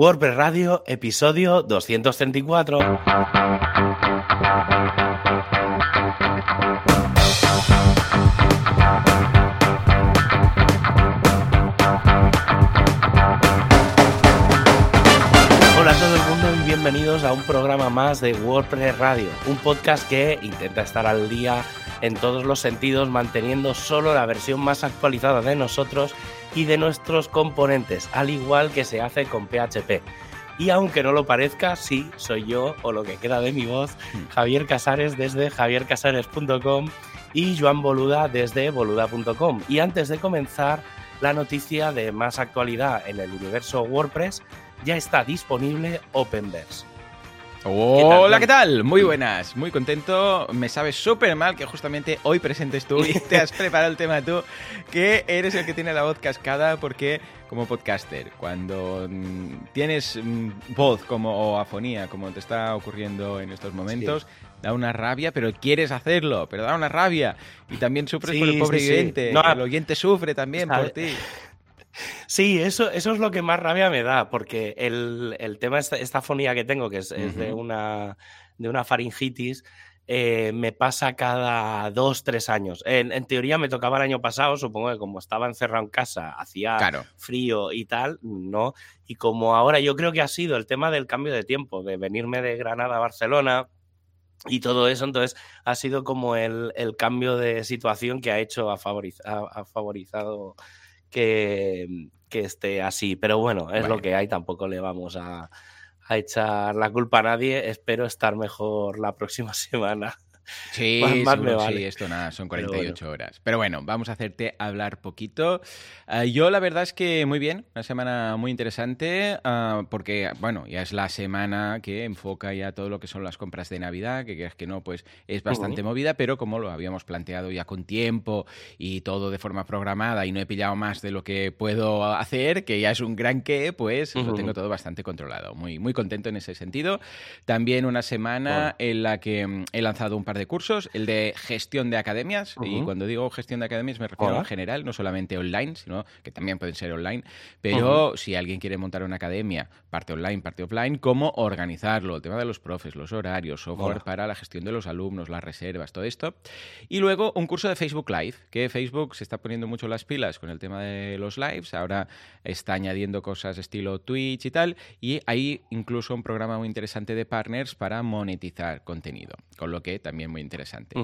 WordPress Radio, episodio 234. Hola a todo el mundo y bienvenidos a un programa más de WordPress Radio, un podcast que intenta estar al día en todos los sentidos, manteniendo solo la versión más actualizada de nosotros y de nuestros componentes, al igual que se hace con PHP. Y aunque no lo parezca, sí, soy yo, o lo que queda de mi voz, hmm. Javier Casares desde javiercasares.com y Joan Boluda desde boluda.com. Y antes de comenzar, la noticia de más actualidad en el universo WordPress, ya está disponible Openverse. Hola, ¿qué tal? Muy buenas, muy contento. Me sabes súper mal que justamente hoy presentes tú y te has preparado el tema tú, que eres el que tiene la voz cascada porque como podcaster, cuando mm, tienes mm, voz como o afonía, como te está ocurriendo en estos momentos, da una rabia, pero quieres hacerlo, pero da una rabia. Y también sufres por el pobre oyente. el oyente sufre también por ti. Sí, eso, eso es lo que más rabia me da, porque el, el tema, esta, esta fonía que tengo, que es, de, una, de una faringitis, eh, me pasa cada dos, tres años. En, teoría me tocaba el año pasado, supongo que como estaba encerrado en casa, hacía frío y tal, no. Y como ahora yo creo que ha sido el tema del cambio de tiempo, de venirme de Granada a Barcelona y todo eso, entonces ha sido como el, el cambio de situación que ha hecho, ha, ha favorizado que, esté así. Pero bueno, es lo que hay, tampoco le vamos a, a echar la culpa a nadie. Espero estar mejor la próxima semana. Sí, sí, esto nada, son 48 horas. Pero bueno, vamos a hacerte hablar poquito. Ah, yo la verdad es que muy bien, una semana muy interesante, ah, porque bueno, ya es la semana que enfoca ya todo lo que son las compras de Navidad, que es que no, pues es bastante movida, pero como lo habíamos planteado ya con tiempo y todo de forma programada y no he pillado más de lo que puedo hacer, que ya es un gran qué, pues lo tengo todo bastante controlado. Muy, muy contento en ese sentido. También una semana en la que mm, he lanzado un par de de cursos, el de gestión de academias, y cuando digo gestión de academias me refiero en general, no solamente online, sino que también pueden ser online, pero si alguien quiere montar una academia, parte online, parte offline, cómo organizarlo, el tema de los profes, los horarios, software para la gestión de los alumnos, las reservas, todo esto. Y luego un curso de Facebook Live, que Facebook se está poniendo mucho las pilas con el tema de los lives, ahora está añadiendo cosas estilo Twitch y tal, y hay incluso un programa muy interesante de partners para monetizar contenido, con lo que también muy interesante.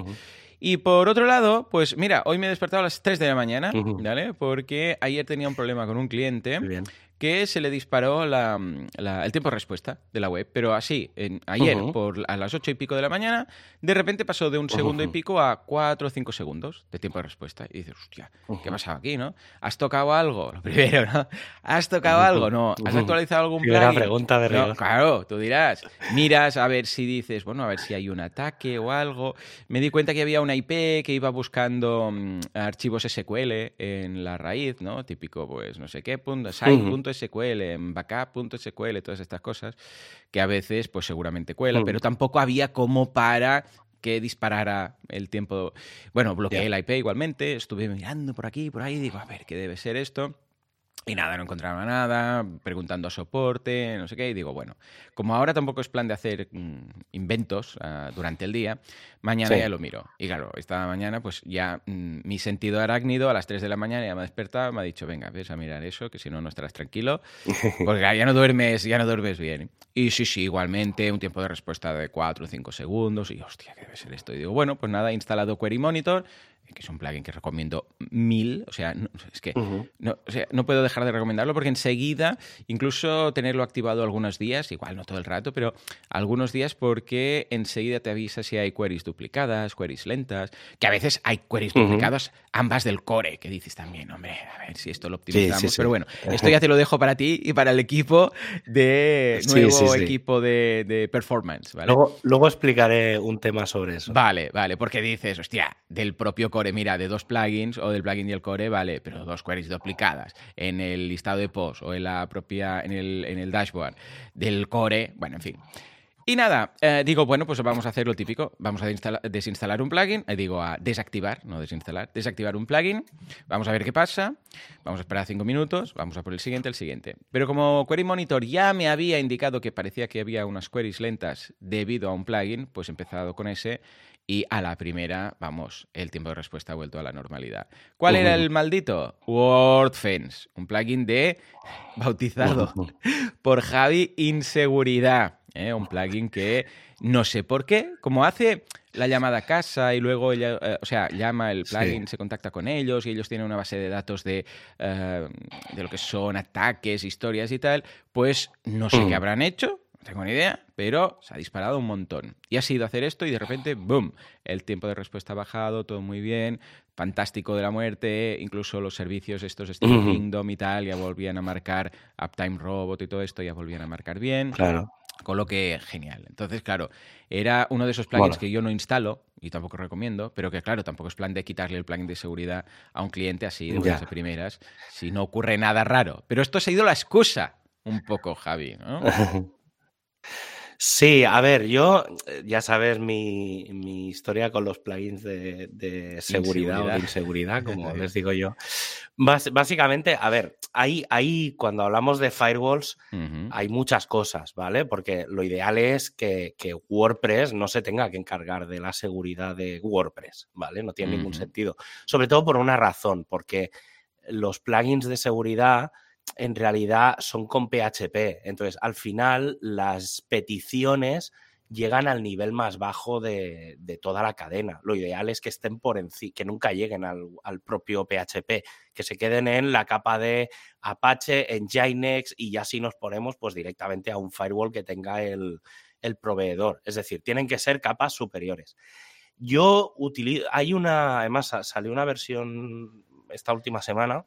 Y por otro lado, pues mira, hoy me he despertado a las 3 de la mañana, ¿vale? Porque ayer tenía un problema con un cliente que se le disparó el tiempo de respuesta de la web. Pero así, en, ayer, por, a las ocho y pico de la mañana, de repente pasó de un segundo y pico a cuatro o cinco segundos de tiempo de respuesta. Y dices, hostia, ¿qué ha pasado aquí, no? ¿Has tocado algo? Lo primero, ¿no? ¿Has tocado algo? No. ¿Has actualizado algún plugin? pregunta de no, Claro, tú dirás. Miras a ver si dices, bueno, a ver si hay un ataque o algo. Me di cuenta que había una IP que iba buscando mm, archivos SQL en la raíz, ¿no? Típico, pues, no sé qué, punto, site, .sql, en backup.sql, todas estas cosas, que a veces pues seguramente cuela, pero tampoco había como para que disparara el tiempo. Bueno, bloqueé la IP igualmente, estuve mirando por aquí, por ahí, digo, a ver, ¿qué debe ser esto? Y nada, no encontraba nada, preguntando a soporte, no sé qué, y digo, bueno, como ahora tampoco es plan de hacer mm, inventos ah, durante el día, mañana ya lo miro. Y claro, esta mañana pues ya mm, mi sentido arácnido a las 3 de la mañana ya me ha despertado, me ha dicho, venga, ves a mirar eso, que si no, no estarás tranquilo, porque ya no duermes, ya no duermes bien. Y sí, sí, igualmente, un tiempo de respuesta de 4 o 5 segundos, y hostia, ¿qué debe ser esto? Y digo, bueno, pues nada, he instalado Query Monitor, que es un plugin que recomiendo mil, o sea, no, es que no, o sea, no puedo dejar de recomendarlo porque enseguida, incluso tenerlo activado algunos días, igual no todo el rato, pero algunos días porque enseguida te avisa si hay queries duplicadas, queries lentas, que a veces hay queries duplicadas ambas del core, que dices también, hombre, a ver si esto lo optimizamos, pero bueno, esto ya te lo dejo para ti y para el equipo de nuevo equipo de, de, performance, ¿vale? Luego, luego explicaré un tema sobre eso. Vale, vale, porque dices, hostia, del propio core, mira, de dos plugins o del plugin y el core, vale, pero dos queries duplicadas en el listado de post o en la propia, en el, en el dashboard del core, bueno, en fin. Y nada, eh, digo, bueno, pues vamos a hacer lo típico. Vamos a desinstalar un plugin, eh, digo, a desactivar, no desinstalar, desactivar un plugin. Vamos a ver qué pasa. Vamos a esperar cinco minutos, vamos a por el siguiente, el siguiente. Pero como Query Monitor ya me había indicado que parecía que había unas queries lentas debido a un plugin, pues he empezado con ese y a la primera, vamos, el tiempo de respuesta ha vuelto a la normalidad. ¿Cuál era el maldito? WordFence, un plugin de bautizado por Javi Inseguridad. ¿eh? un plugin que no sé por qué, como hace la llamada a casa y luego ella, eh, o sea, llama el plugin, se contacta con ellos y ellos tienen una base de datos de, eh, de lo que son ataques, historias y tal, pues no sé qué mm. habrán hecho, tengo ni idea, pero se ha disparado un montón. Y ha sido hacer esto y de repente, ¡boom! El tiempo de respuesta ha bajado, todo muy bien, fantástico de la muerte, incluso los servicios estos estilo Kingdom y tal ya volvían a marcar Uptime Robot y todo esto ya volvían a marcar bien. Claro. Con lo que, genial. Entonces, claro, era uno de esos plugins que yo no instalo y tampoco recomiendo, pero que, claro, tampoco es plan de quitarle el plugin de seguridad a un cliente así de buenas primeras, si no ocurre nada raro. Pero esto ha sido la excusa, un poco, Javi, ¿no? Sí, a ver, yo, eh, ya sabes mi, historia con los plugins de, seguridad o de inseguridad, como les digo yo. básicamente, a ver, ahí, cuando hablamos de firewalls, hay muchas cosas, ¿vale? Porque lo ideal es que, WordPress no se tenga que encargar de la seguridad de WordPress, ¿vale? No tiene ningún sentido. Sobre todo por una razón, porque los plugins de seguridad en realidad son con PHP. Entonces, al final, las peticiones llegan al nivel más bajo de, toda la cadena. Lo ideal es que estén por encima, que nunca lleguen al, propio PHP, que se queden en la capa de Apache, en Jinex y ya si nos ponemos pues directamente a un firewall que tenga el, el proveedor. Es decir, tienen que ser capas superiores. Yo utilizo, hay una, además salió una versión esta última semana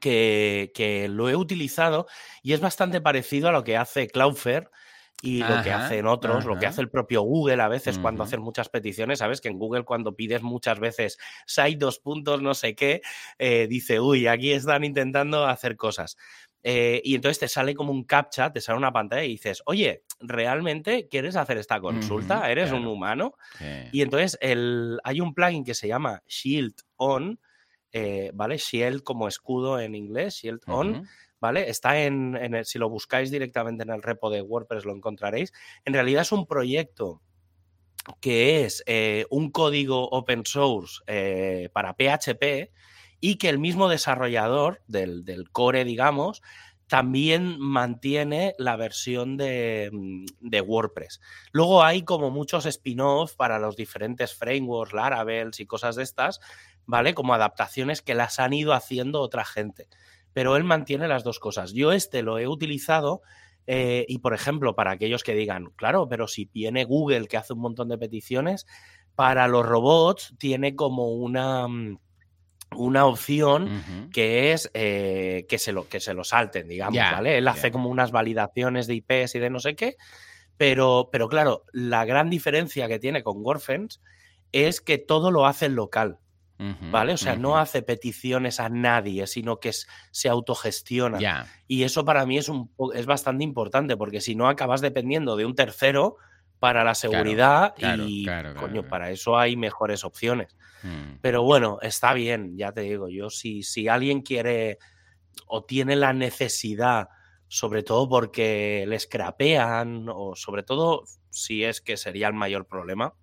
que, lo he utilizado y es bastante parecido a lo que hace Cloudflare y lo que hacen otros, lo que hace el propio Google a veces cuando hacen muchas peticiones, sabes que en Google cuando pides muchas veces site dos puntos no sé qué, eh, dice, uy, aquí están intentando hacer cosas. Eh, y entonces te sale como un captcha, te sale una pantalla y dices, oye, ¿realmente quieres hacer esta consulta? ¿Eres un humano? Y entonces el, hay un plugin que se llama Shield On, eh, ¿vale? Shield como escudo en inglés, Shield On, ¿vale? Está en, si lo buscáis directamente en el repo de WordPress lo encontraréis. En realidad es un proyecto que es eh, un código open source eh, para PHP y que el mismo desarrollador del, core, digamos, también mantiene la versión de, mm, de, WordPress. Luego hay como muchos spin-off para los diferentes frameworks, Laravel y cosas de estas, ¿vale? Como adaptaciones que las han ido haciendo otra gente. Pero él mantiene las dos cosas. Yo este lo he utilizado eh, y, por ejemplo, para aquellos que digan, claro, pero si viene Google que hace un montón de peticiones, para los robots tiene como una mm, una opción que es eh, que, se lo, que se lo salten, digamos, ¿vale? Él hace como unas validaciones de IPs y de no sé qué, pero, pero claro, la gran diferencia que tiene con WordFence es que todo lo hace en local. ¿Vale? O sea, no hace peticiones a nadie, sino que se autogestiona. Y eso para mí es, un, es bastante importante, porque si no acabas dependiendo de un tercero para la seguridad y, coño, para eso hay mejores opciones. Mm. Pero bueno, está bien, ya te digo, yo si, si alguien quiere o tiene la necesidad, sobre todo porque les crapean, o sobre todo si es que sería el mayor problema,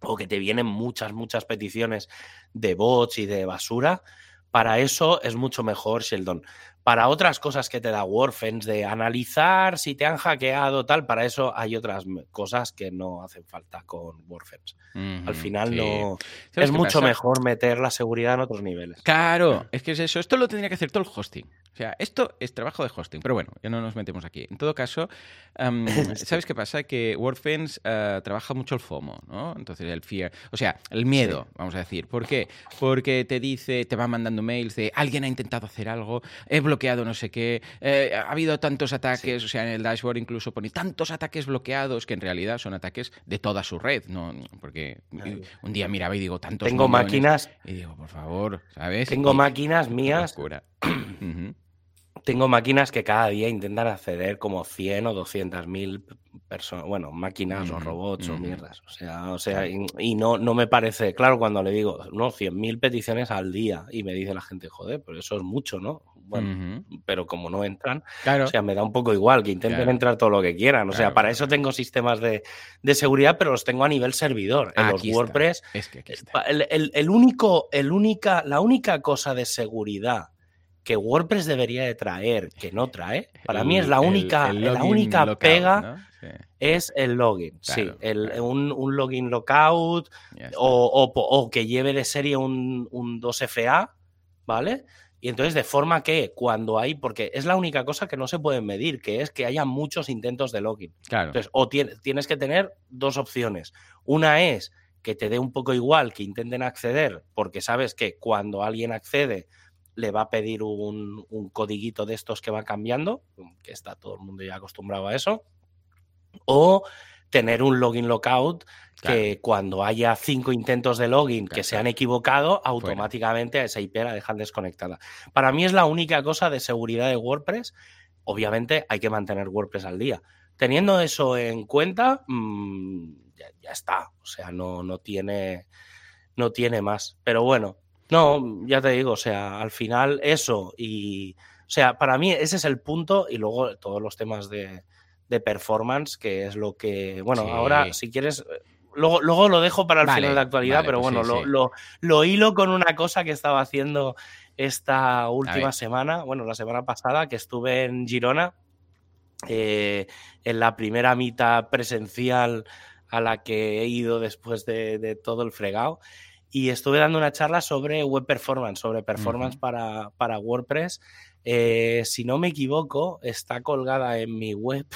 o que te vienen muchas, muchas peticiones de bots y de basura, para eso es mucho mejor Sheldon. Para otras cosas que te da WordFence, de analizar si te han hackeado, tal, para eso hay otras cosas que no hacen falta con WordFence. Al final no. Es mucho mejor meter la seguridad en otros niveles. Claro, es que es eso. Esto lo tendría que hacer todo el hosting. O sea, esto es trabajo de hosting, pero bueno, ya no nos metemos aquí. En todo caso, ¿sabes qué pasa? Que WordFence uh, trabaja mucho el FOMO, ¿no? Entonces, el fear, o sea, el miedo, vamos a decir. ¿Por qué? Porque te dice, te va mandando mails de alguien ha intentado hacer algo, he bloqueado no sé qué, eh, ha habido tantos ataques, o sea, en el dashboard incluso pone tantos ataques bloqueados que en realidad son ataques de toda su red, ¿no? Porque un día miraba y digo, tantos. Tengo máquinas. Y digo, por favor, ¿sabes? Tengo máquinas mías. tengo máquinas que cada día intentan acceder como 100 o 200 mil bueno, máquinas o robots o mierdas. O sea, o sea y, no, no me parece, claro, cuando le digo, no, 100.000 peticiones al día y me dice la gente, joder, pero eso es mucho, ¿no? Bueno, pero como no entran, o sea, me da un poco igual que intenten entrar todo lo que quieran. O sea, para eso tengo sistemas de, seguridad, pero los tengo a nivel servidor. En los WordPress, es que el, el, único, el única, la única cosa de seguridad que WordPress debería de traer, que no trae, para mí es la única, la única pega es el login. sí, un, login lockout o, que lleve de serie un, 2FA, ¿vale? Y entonces, de forma que cuando hay, porque es la única cosa que no se puede medir, que es que haya muchos intentos de login. Claro. Entonces, o tienes que tener dos opciones. Una es que te dé un poco igual que intenten acceder, porque sabes que cuando alguien accede, le va a pedir un, un codiguito de estos que va cambiando, que está todo el mundo ya acostumbrado a eso, o tener un login lockout que cuando haya cinco intentos de login que se han equivocado, automáticamente a esa IP la dejan desconectada. Para mí es la única cosa de seguridad de WordPress. Obviamente hay que mantener WordPress al día. Teniendo eso en cuenta, mm, ya, está. O sea, no, no, tiene, no tiene más. Pero bueno, no, ya te digo, o sea, al final eso y, o sea, para mí ese es el punto y luego todos los temas de, performance, que es lo que, bueno, ahora si quieres, luego, luego lo dejo para el final de actualidad, pero pues bueno, lo, Lo, hilo con una cosa que estaba haciendo esta última semana, bueno, la semana pasada, que estuve en Girona, eh, en la primera mitad presencial a la que he ido después de, de todo el fregado y estuve dando una charla sobre web performance, sobre performance para, para, WordPress. Eh, si no me equivoco, está colgada en mi web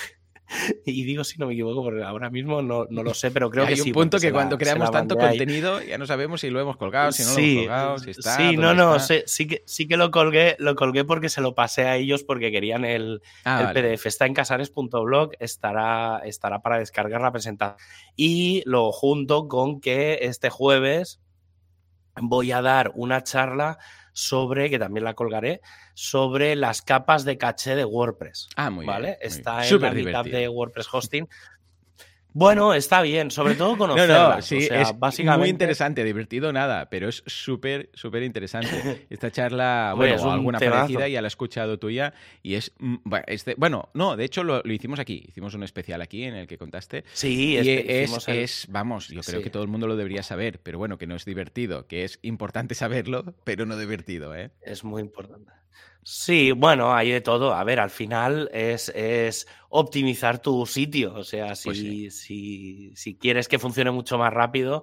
y digo si no me equivoco, porque ahora mismo no, no lo sé, pero creo que sí. Hay un punto que cuando creamos tanto contenido ya no sabemos si lo hemos colgado, si no lo hemos colgado, si está. Sí, no, no, sí, que, sí que lo colgué, lo colgué porque se lo pasé a ellos porque querían el, ah, PDF. Está en casares.blog, estará, estará para descargar la presentación. Y lo junto con que este jueves voy a dar una charla sobre, que también la colgaré, sobre las capas de caché de WordPress. Ah, muy ¿vale? Está en la mitad de WordPress Hosting. Bueno, está bien, sobre todo conocerlas. No, sí, es básicamente... muy interesante, divertido nada, pero es súper, súper interesante. Esta charla, bueno, alguna parecida ya la he escuchado tuya y es, mm, este, bueno, no, de hecho lo, hicimos aquí, hicimos un especial aquí en el que contaste. Sí, es, es, vamos, yo creo que todo el mundo lo debería saber, pero bueno, que no es divertido, que es importante saberlo, pero no divertido, ¿eh? Es muy importante. Sí, bueno, hay de todo. A ver, al final es, es optimizar tu sitio. O sea, pues si, si, si, quieres que funcione mucho más rápido,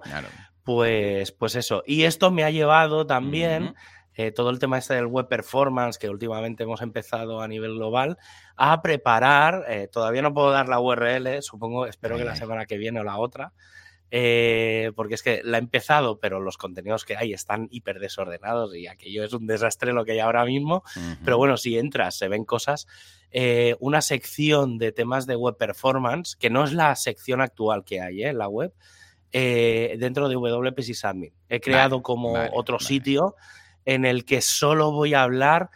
pues, pues eso. Y esto me ha llevado también, eh, todo el tema este del web performance, que últimamente hemos empezado a nivel global, a preparar, eh, todavía no puedo dar la URL, supongo, espero que la semana que viene o la otra, eh, porque es que la he empezado, pero los contenidos que hay están hiper desordenados y aquello es un desastre lo que hay ahora mismo. Pero bueno, si entras, se ven cosas. Eh, una sección de temas de web performance, que no es la sección actual que hay eh, en la web, dentro de WP Sysadmin. He creado como otro sitio en el que solo voy a hablar.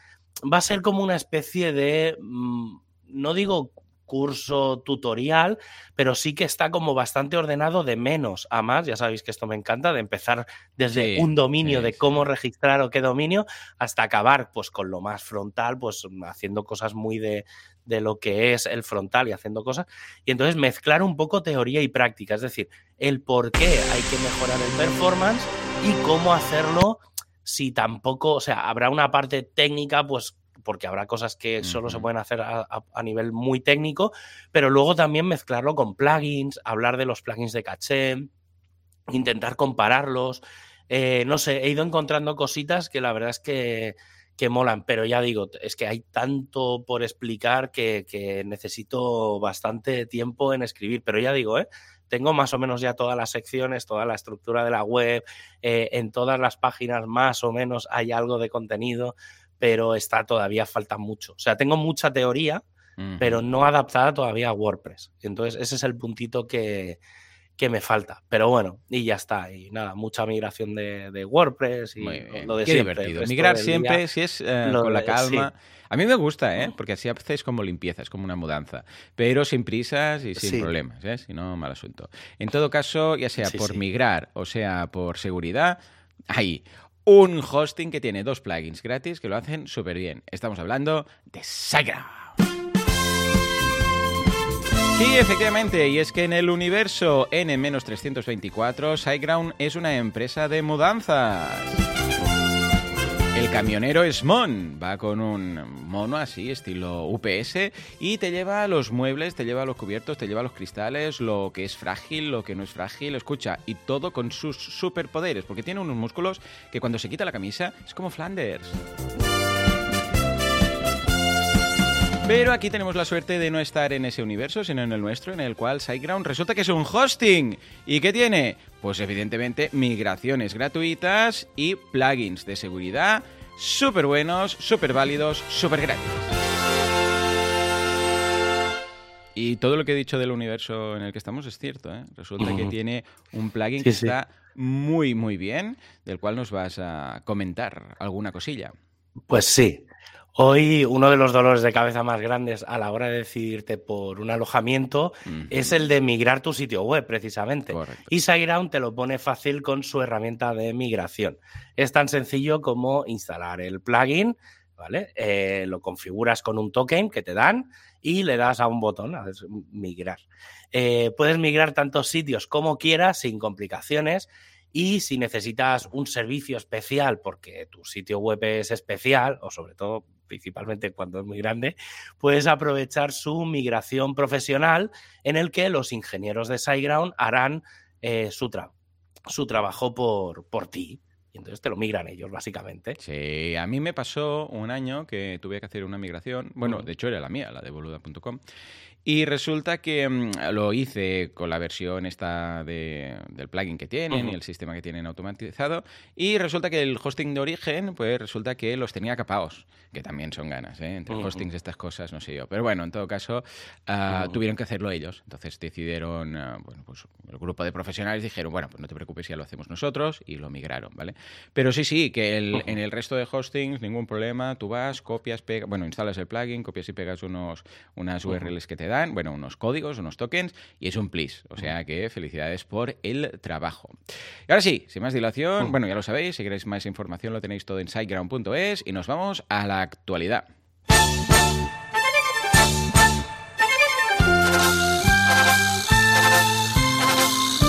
Va a ser como una especie de. Mm, no digo curso tutorial, pero sí que está como bastante ordenado de menos a más. Ya sabéis que esto me encanta, de empezar desde un dominio de cómo registrar o qué dominio, hasta acabar pues con lo más frontal, pues haciendo cosas muy de, de lo que es el frontal y haciendo cosas. Y entonces mezclar un poco teoría y práctica, es decir, el por qué hay que mejorar el performance y cómo hacerlo si tampoco, o sea, habrá una parte técnica, pues porque habrá cosas que solo se pueden hacer a, nivel muy técnico, pero luego también mezclarlo con plugins, hablar de los plugins de caché, intentar compararlos. Eh, no sé, he ido encontrando cositas que la verdad es que, que molan, pero ya digo, es que hay tanto por explicar que, necesito bastante tiempo en escribir, pero ya digo, ¿eh? tengo más o menos ya todas las secciones, toda la estructura de la web, eh, en todas las páginas más o menos hay algo de contenido pero está todavía falta mucho. O sea, tengo mucha teoría, pero no adaptada todavía a WordPress. Entonces, ese es el puntito que, que me falta. Pero bueno, y ya está. Y nada, mucha migración de, WordPress y lo de Qué divertido. Migrar siempre, si es eh, con la calma. A mí me gusta, ¿eh? porque así haces como limpieza, es como una mudanza. Pero sin prisas y sin problemas, ¿eh? si no, mal asunto. En todo caso, ya sea por migrar o sea por seguridad, hay un hosting que tiene dos plugins gratis que lo hacen súper bien. Estamos hablando de SiteGround. Sí, efectivamente, y es que en el universo N-324, SiteGround es una empresa de mudanzas. El camionero es Mon, va con un mono así, estilo UPS, y te lleva los muebles, te lleva los cubiertos, te lleva los cristales, lo que es frágil, lo que no es frágil, escucha, y todo con sus superpoderes, porque tiene unos músculos que cuando se quita la camisa es como Flanders. Pero aquí tenemos la suerte de no estar en ese universo, sino en el nuestro, en el cual SiteGround resulta que es un hosting. ¿Y qué tiene? Pues evidentemente migraciones gratuitas y plugins de seguridad súper buenos, súper válidos, súper gratis. Y todo lo que he dicho del universo en el que estamos es cierto. ¿eh? Resulta que tiene un plugin que está muy, muy bien, del cual nos vas a comentar alguna cosilla. Pues sí. Hoy uno de los dolores de cabeza más grandes a la hora de decidirte por un alojamiento es el de migrar tu sitio web, precisamente. Y SiteGround te lo pone fácil con su herramienta de migración. Es tan sencillo como instalar el plugin, ¿vale? Eh, lo configuras con un token que te dan y le das a un botón a migrar. Eh, puedes migrar tantos sitios como quieras sin complicaciones y si necesitas un servicio especial porque tu sitio web es especial, o sobre todo principalmente cuando es muy grande, puedes aprovechar su migración profesional en el que los ingenieros de SiteGround harán eh, su, su trabajo por, por ti. Y entonces te lo migran ellos, básicamente. Sí, a mí me pasó un año que tuve que hacer una migración. Bueno, de hecho era la mía, la de boluda.com. Y resulta que mm, lo hice con la versión esta de, del plugin que tienen y el sistema que tienen automatizado. Y resulta que el hosting de origen, pues resulta que los tenía capados, que también son ganas, ¿eh? Entre hostings estas cosas, no sé yo. Pero bueno, en todo caso, ah, tuvieron que hacerlo ellos. Entonces decidieron, ah, bueno, pues el grupo de profesionales dijeron, bueno, pues no te preocupes, ya lo hacemos nosotros y lo migraron, ¿vale? Pero sí, sí, que el, en el resto de hostings, ningún problema, tú vas, copias, pegas, bueno, instalas el plugin, copias y pegas unos, unas URLs que te bueno, unos códigos, unos tokens, y es un please. O sea que felicidades por el trabajo. Y ahora sí, sin más dilación, bueno, ya lo sabéis, si queréis más información lo tenéis todo en siteground.es y nos vamos a la actualidad.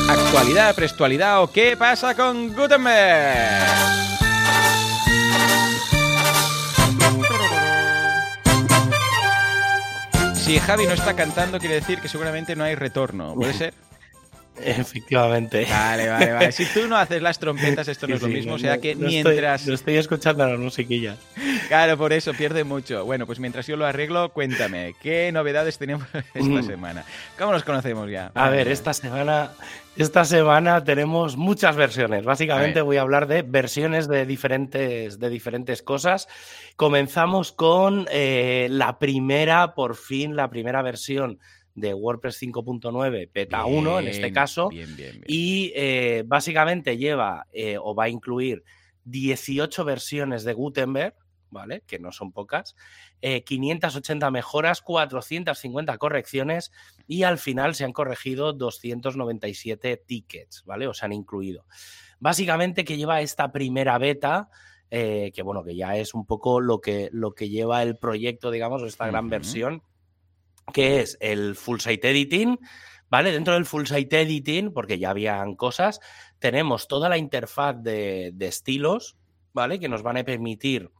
Actualidad, prestualidad o qué pasa con Gutenberg. Si Javi no está cantando, quiere decir que seguramente no hay retorno. ¿Puede ser? Efectivamente. Vale, vale, vale. Si tú no haces las trompetas, esto no es lo mismo. o sea que mientras. Estoy, estoy escuchando las musiquillas. Claro, por eso pierde mucho. Bueno, pues mientras yo lo arreglo, cuéntame, ¿qué novedades tenemos esta mm. semana? ¿Cómo nos conocemos ya? A ver, esta semana. Esta semana tenemos muchas versiones. Básicamente voy a hablar de versiones de diferentes, de diferentes cosas. Comenzamos con eh, la primera, por fin, la primera versión de WordPress 5.9 beta 1 en este caso. y eh, básicamente lleva eh, o va a incluir 18 versiones de Gutenberg, ¿vale? Que no son pocas, 580 eh, mejoras, 450 correcciones y al final se han corregido 297 tickets, ¿vale? O se han incluido. Básicamente que lleva esta primera beta. que bueno, que ya es un poco lo que, lo que lleva el proyecto, digamos, esta gran versión, que es el full site editing, ¿vale? Dentro del full site editing, porque ya habían cosas, tenemos toda la interfaz de, de estilos, ¿vale? Que nos van a permitir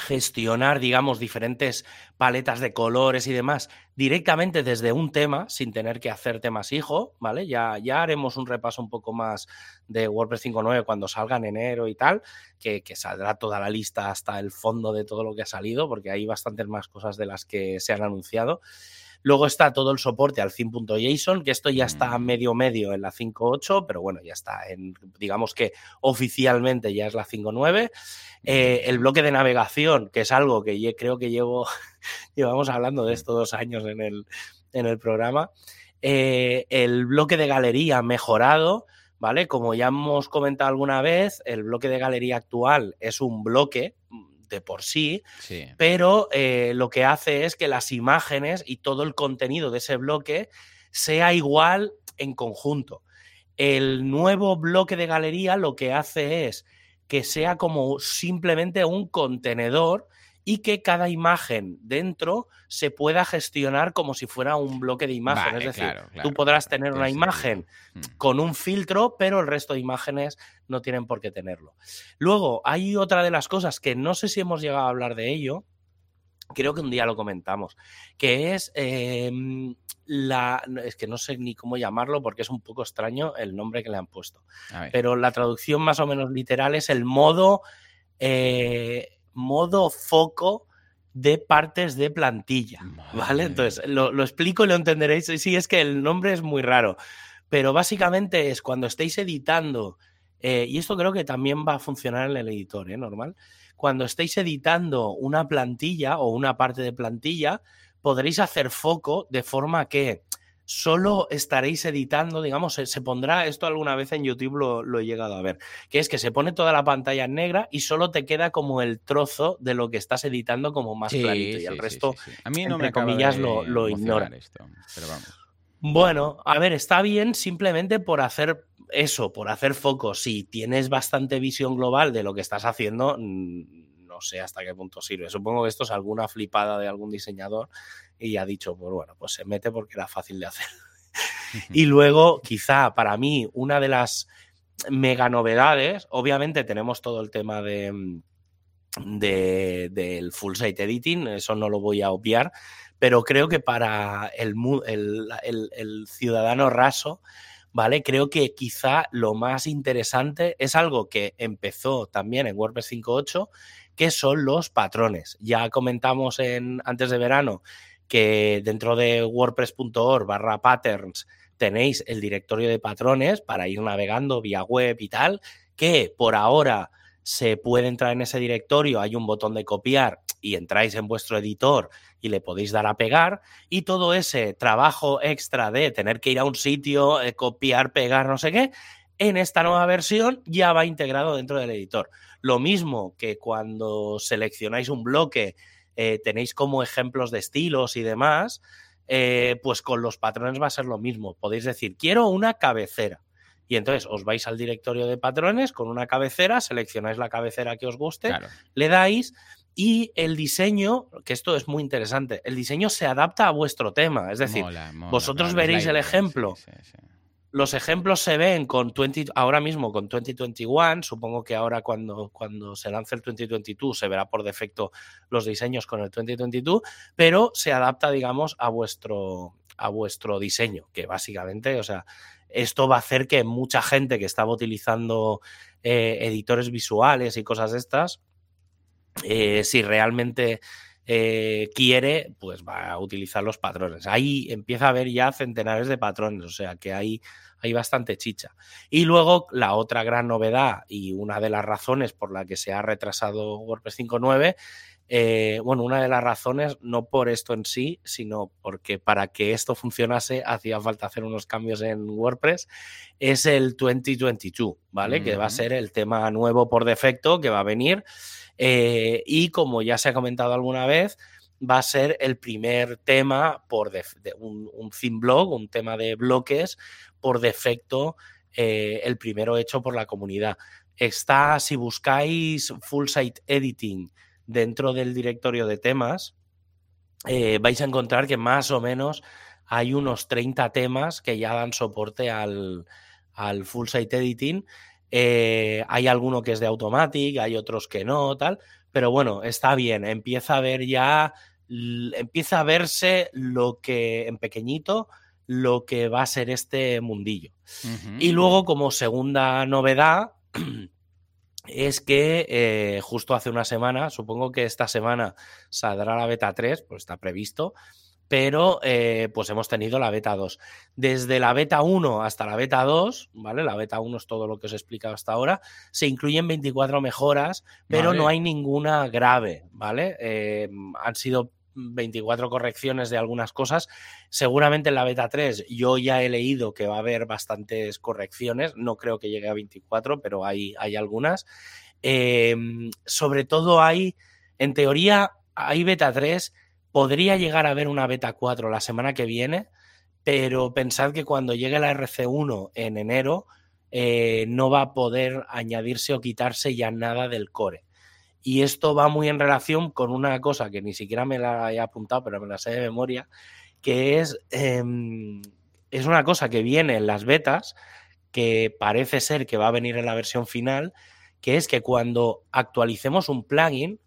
gestionar, digamos, diferentes paletas de colores y demás directamente desde un tema, sin tener que hacer temas hijo, ¿vale? Ya, ya haremos un repaso un poco más de WordPress 5.9 cuando salga en enero y tal, que, que, saldrá toda la lista hasta el fondo de todo lo que ha salido, porque hay bastantes más cosas de las que se han anunciado. Luego está todo el soporte al theme.json, que esto ya está mm. medio medio en la 5.8, pero bueno, ya está en, digamos que oficialmente ya es la 5.9. Eh, el bloque de navegación, que es algo que creo que llevo, llevamos hablando de esto dos años en el, en el programa. eh, el bloque de galería mejorado, ¿vale? Como ya hemos comentado alguna vez, el bloque de galería actual es un bloque de por sí, pero eh, lo que hace es que las imágenes y todo el contenido de ese bloque sea igual en conjunto. El nuevo bloque de galería lo que hace es que sea como simplemente un contenedor y que cada imagen dentro se pueda gestionar como si fuera un bloque de imagen. es decir, tú podrás tener una imagen mm. con un filtro, pero el resto de imágenes no tienen por qué tenerlo. Luego, hay otra de las cosas que no sé si hemos llegado a hablar de ello, creo que un día lo comentamos, que es em, la. Es que no sé ni cómo llamarlo porque es un poco extraño el nombre que le han puesto. Pero la traducción más o menos literal es el modo. Eh, modo foco de partes de plantilla, ¿vale? Entonces, lo, explico y lo entenderéis. Sí, es que el nombre es muy raro, pero básicamente es cuando estéis editando, eh, y esto creo que también va a funcionar en el editor, ¿eh? Normal. Cuando estéis editando una plantilla o una parte de plantilla, podréis hacer foco de forma que solo estaréis editando, digamos, se, pondrá, esto alguna vez en YouTube lo, he llegado a ver, que es que se pone toda la pantalla en negra y solo te queda como el trozo de lo que estás editando como más clarito y el resto, a mí no entre me comillas, lo, lo ignora. Bueno, a ver, está bien simplemente por hacer eso, por hacer foco. Si tienes bastante visión global de lo que estás haciendo, no sé hasta qué punto sirve. Supongo que esto es alguna flipada de algún diseñador y ha dicho, pues bueno, pues se mete porque era fácil de hacer. y luego, quizá para mí, una de las mega novedades, obviamente tenemos todo el tema de, del full site editing, eso no lo voy a obviar, pero creo que para el, el, ciudadano raso, ¿vale? Creo que quizá lo más interesante es algo que empezó también en WordPress 5.8, que son los patrones. Ya comentamos en, antes de verano que dentro de wordpress.org barra patterns tenéis el directorio de patrones para ir navegando vía web y tal, que por ahora se puede entrar en ese directorio, hay un botón de copiar y entráis en vuestro editor y le podéis dar a pegar y todo ese trabajo extra de tener que ir a un sitio, eh, copiar, pegar, no sé qué, en esta nueva versión ya va integrado dentro del editor. Lo mismo que cuando seleccionáis un bloque eh, tenéis como ejemplos de estilos y demás, eh, pues con los patrones va a ser lo mismo. Podéis decir, quiero una cabecera. Y entonces os vais al directorio de patrones con una cabecera, seleccionáis la cabecera que os guste, le dais y el diseño, que esto es muy interesante, el diseño se adapta a vuestro tema. Es decir, vosotros veréis el ejemplo. Los ejemplos se ven con 20, ahora mismo con 2021, supongo que ahora cuando, cuando se lance el 2022 se verá por defecto los diseños con el 2022, pero se adapta, digamos, a vuestro, a vuestro diseño, que básicamente, o sea, esto va a hacer que mucha gente que estaba utilizando eh, editores visuales y cosas estas, eh, si realmente eh, quiere, pues va a utilizar los patrones. Ahí empieza a haber ya centenares de patrones, o sea que hay, hay bastante chicha. Y luego la otra gran novedad y una de las razones por la que se ha retrasado WordPress 5.9 eh, bueno, una de las razones, no por esto en sí, sino porque para que esto funcionase hacía falta hacer unos cambios en WordPress, es el 2022, ¿vale? Que va a ser el tema nuevo por defecto que va a venir. Eh, y como ya se ha comentado alguna vez, va a ser el primer tema por un, un, theme blog, un tema de bloques por defecto, eh, el primero hecho por la comunidad. Está, si buscáis full site editing dentro del directorio de temas, eh, vais a encontrar que más o menos hay unos 30 temas que ya dan soporte al, al full site editing eh, hay alguno que es de Automatic, hay otros que no, tal. Pero bueno, está bien. Empieza a ver ya, empieza a verse lo que en pequeñito, lo que va a ser este mundillo. Y luego, como segunda novedad, es que eh, justo hace una semana, supongo que esta semana saldrá la beta 3, pues está previsto, pero eh, pues hemos tenido la beta 2. Desde la beta 1 hasta la beta 2, ¿vale? La beta 1 es todo lo que os he explicado hasta ahora, se incluyen 24 mejoras, pero no hay ninguna grave, ¿vale? Eh, han sido 24 correcciones de algunas cosas. Seguramente en la beta 3 yo ya he leído que va a haber bastantes correcciones, no creo que llegue a 24, pero hay, hay algunas. Em, sobre todo hay, en teoría, hay beta 3, podría llegar a haber una beta 4 la semana que viene, pero pensad que cuando llegue la RC1 en enero, eh, no va a poder añadirse o quitarse ya nada del core. Y esto va muy en relación con una cosa que ni siquiera me la he apuntado, pero me la sé de memoria, que es, em, es una cosa que viene en las betas, que parece ser que va a venir en la versión final, que es que cuando actualicemos un plugin,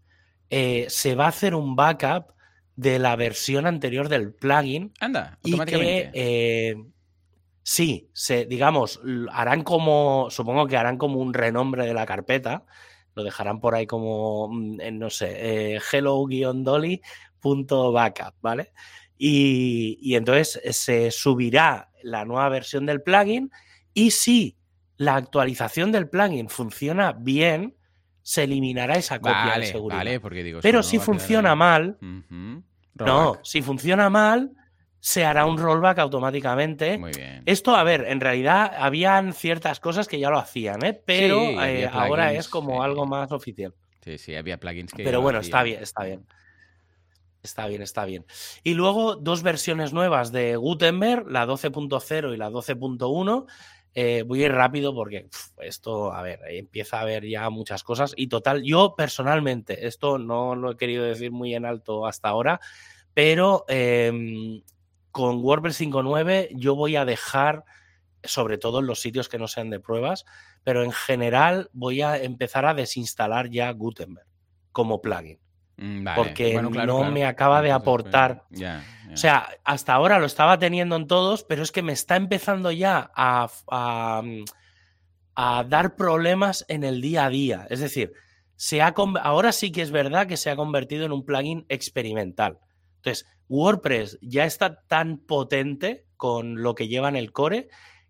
eh, se va a hacer un backup de la versión anterior del plugin. Anda, automáticamente. Y eh, sí, se, digamos, harán como, supongo que harán como un renombre de la carpeta lo dejarán por ahí como, mm, no sé, eh, hello-dolly.backup, ¿vale? Y, y entonces se subirá la nueva versión del plugin y si la actualización del plugin funciona bien, se eliminará esa copia de seguridad. Vale, porque digo, Pero si funciona mal, no, si funciona mal, se hará un rollback automáticamente. Muy bien. Esto, a ver, en realidad habían ciertas cosas que ya lo hacían, ¿eh? pero eh, ahora es como algo más oficial. Sí, sí, había plugins que. Pero bueno, está bien, está bien. Está bien, está bien. Y luego dos versiones nuevas de Gutenberg, la 12.0 y la 12.1. Eh, voy a ir rápido porque esto, a ver, empieza a haber ya muchas cosas. Y total, yo personalmente, esto no lo he querido decir muy en alto hasta ahora, pero em, con WordPress 5.9 yo voy a dejar, sobre todo en los sitios que no sean de pruebas, pero en general voy a empezar a desinstalar ya Gutenberg como plugin. Mm, porque no me acaba de aportar. O sea, hasta ahora lo estaba teniendo en todos, pero es que me está empezando ya a, a, dar problemas en el día a día. Es decir, se ha, ahora sí que es verdad que se ha convertido en un plugin experimental. Entonces, WordPress ya está tan potente con lo que lleva en el core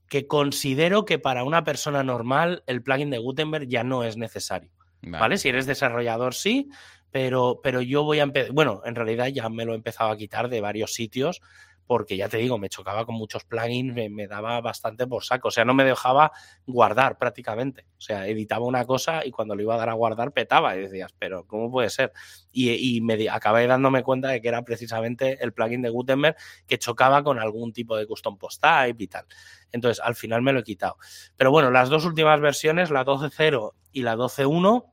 que considero que para una persona normal el plugin de Gutenberg ya no es necesario. ¿Vale? Si eres desarrollador, sí, pero, pero yo voy a empezar. Bueno, en realidad ya me lo he empezado a quitar de varios sitios porque ya te digo, me chocaba con muchos plugins, me, daba bastante por saco. O sea, no me dejaba guardar prácticamente. O sea, editaba una cosa y cuando lo iba a dar a guardar petaba y decías, pero ¿cómo puede ser? Y, me acabé dándome cuenta de que era precisamente el plugin de Gutenberg que chocaba con algún tipo de custom post type y tal. Entonces, al final me lo he quitado. Pero bueno, las dos últimas versiones, la 12.0 y la 12.1,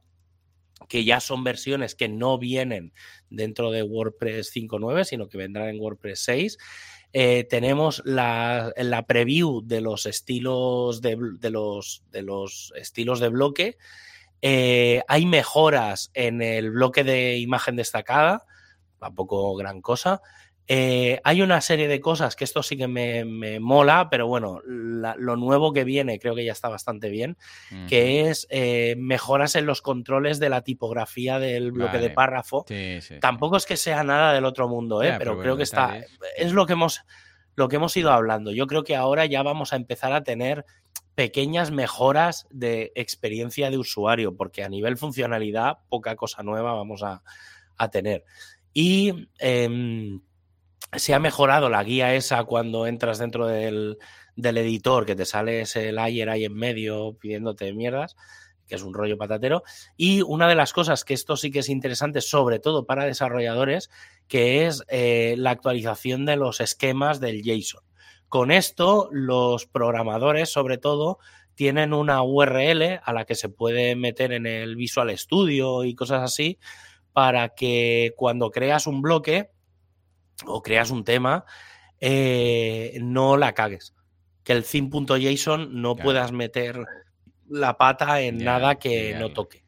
que ya son versiones que no vienen dentro de WordPress 5.9, sino que vendrán en WordPress 6. Eh, tenemos la, la, preview de los estilos de, los, de los estilos de bloque. Eh, hay mejoras en el bloque de imagen destacada, tampoco gran cosa. Eh, hay una serie de cosas que esto sí que me, mola, pero bueno, lo nuevo que viene creo que ya está bastante bien, que es eh, mejoras en los controles de la tipografía del bloque de párrafo. Tampoco es que sea nada del otro mundo, ¿eh? pero, creo que está. Es lo que hemos lo que hemos ido hablando. Yo creo que ahora ya vamos a empezar a tener pequeñas mejoras de experiencia de usuario, porque a nivel funcionalidad, poca cosa nueva vamos a, tener. Y em, se ha mejorado la guía esa cuando entras dentro del, editor, que te sale ese layer ahí en medio pidiéndote mierdas, que es un rollo patatero. Y una de las cosas que esto sí que es interesante, sobre todo para desarrolladores, que es eh, la actualización de los esquemas del JSON. Con esto, los programadores, sobre todo, tienen una URL a la que se puede meter en el Visual Studio y cosas así, para que cuando creas un bloque, o creas un tema, eh, no la cagues. Que el theme.json no puedas meter la pata en nada que no toque.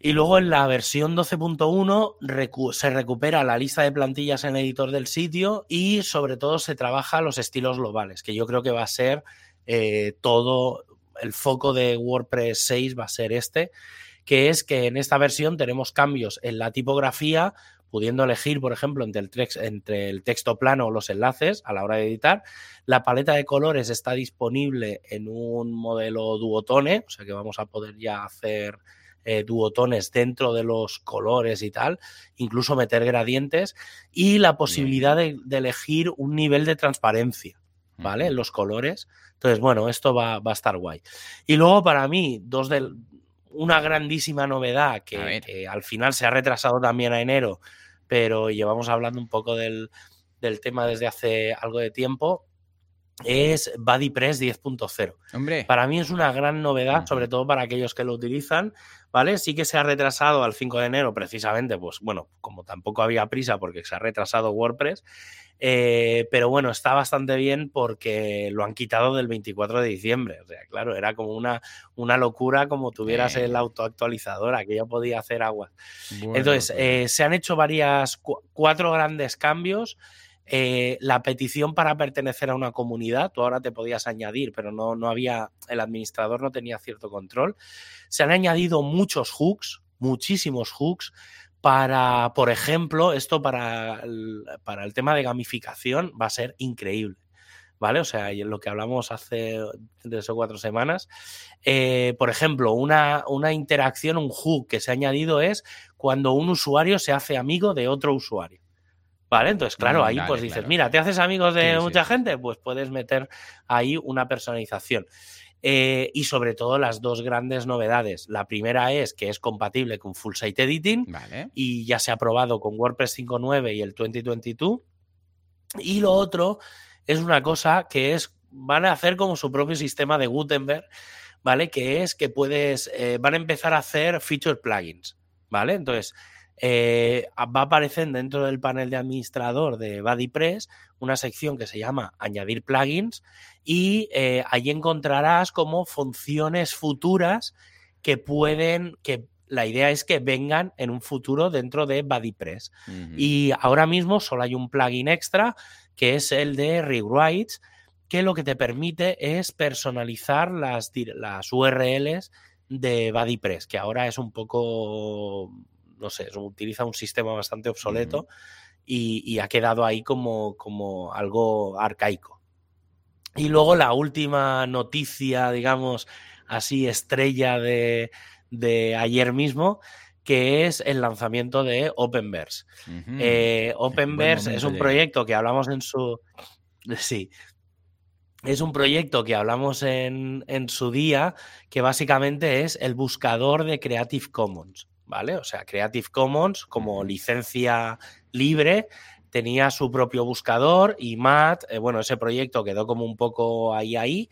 Y luego en la versión 12.1 se recupera la lista de plantillas en el editor del sitio y sobre todo se trabaja los estilos globales, que yo creo que va a ser eh, todo, el foco de WordPress 6 va a ser este, que es que en esta versión tenemos cambios en la tipografía, pudiendo elegir, por ejemplo, entre el, entre el texto plano o los enlaces a la hora de editar. La paleta de colores está disponible en un modelo duotone, o sea que vamos a poder ya hacer eh, duotones dentro de los colores y tal, incluso meter gradientes y la posibilidad de, elegir un nivel de transparencia, ¿vale? En los colores. Entonces, bueno, esto va, va a estar guay. Y luego para mí, dos del, una grandísima novedad que, al final se ha retrasado también a enero, pero llevamos hablando un poco del, del tema desde hace algo de tiempo, es BuddyPress 10.0. Para mí es una gran novedad, sobre todo para aquellos que lo utilizan, ¿vale? Sí que se ha retrasado al 5 de enero, precisamente, pues bueno, como tampoco había prisa porque se ha retrasado WordPress, eh, pero bueno, está bastante bien porque lo han quitado del 24 de diciembre. O sea, claro, era como una, una locura como tuvieras el autoactualizador, aquello podía hacer agua. Entonces, pues eh, se han hecho varias, cuatro grandes cambios. Eh, la petición para pertenecer a una comunidad, tú ahora te podías añadir, pero no, no había, el administrador no tenía cierto control. Se han añadido muchos hooks, muchísimos hooks, para, por ejemplo, esto para el, para el tema de gamificación va a ser increíble. ¿Vale? O sea, lo que hablamos hace tres o cuatro semanas. Eh, por ejemplo, una, una interacción, un hook que se ha añadido es cuando un usuario se hace amigo de otro usuario. ¿Vale? Entonces, claro, ahí pues dices, mira, ¿te haces amigos de mucha gente? Pues puedes meter ahí una personalización. Eh, y sobre todo las dos grandes novedades. La primera es que es compatible con Full Site Editing y ya se ha probado con WordPress 5.9 y el 2022. Y lo otro es una cosa que es, van a hacer como su propio sistema de Gutenberg, ¿vale? Que es que puedes, eh, van a empezar a hacer feature plugins, ¿vale? Entonces, eh, va a aparecer dentro del panel de administrador de BuddyPress una sección que se llama Añadir plugins y eh, ahí encontrarás como funciones futuras que pueden, que la idea es que vengan en un futuro dentro de BuddyPress. Y ahora mismo solo hay un plugin extra que es el de Rewrites, que lo que te permite es personalizar las, las URLs de BuddyPress, que ahora es un poco no sé, utiliza un sistema bastante obsoleto y, ha quedado ahí como, como algo arcaico. Y luego la última noticia, digamos, así estrella de, ayer mismo, que es el lanzamiento de Openverse. Eh, Openverse es un proyecto que hablamos en su... Sí, es un proyecto que hablamos en, en, su día, que básicamente es el buscador de Creative Commons. ¿Vale? O sea, Creative Commons como licencia libre tenía su propio buscador y Matt, eh, bueno, ese proyecto quedó como un poco ahí ahí.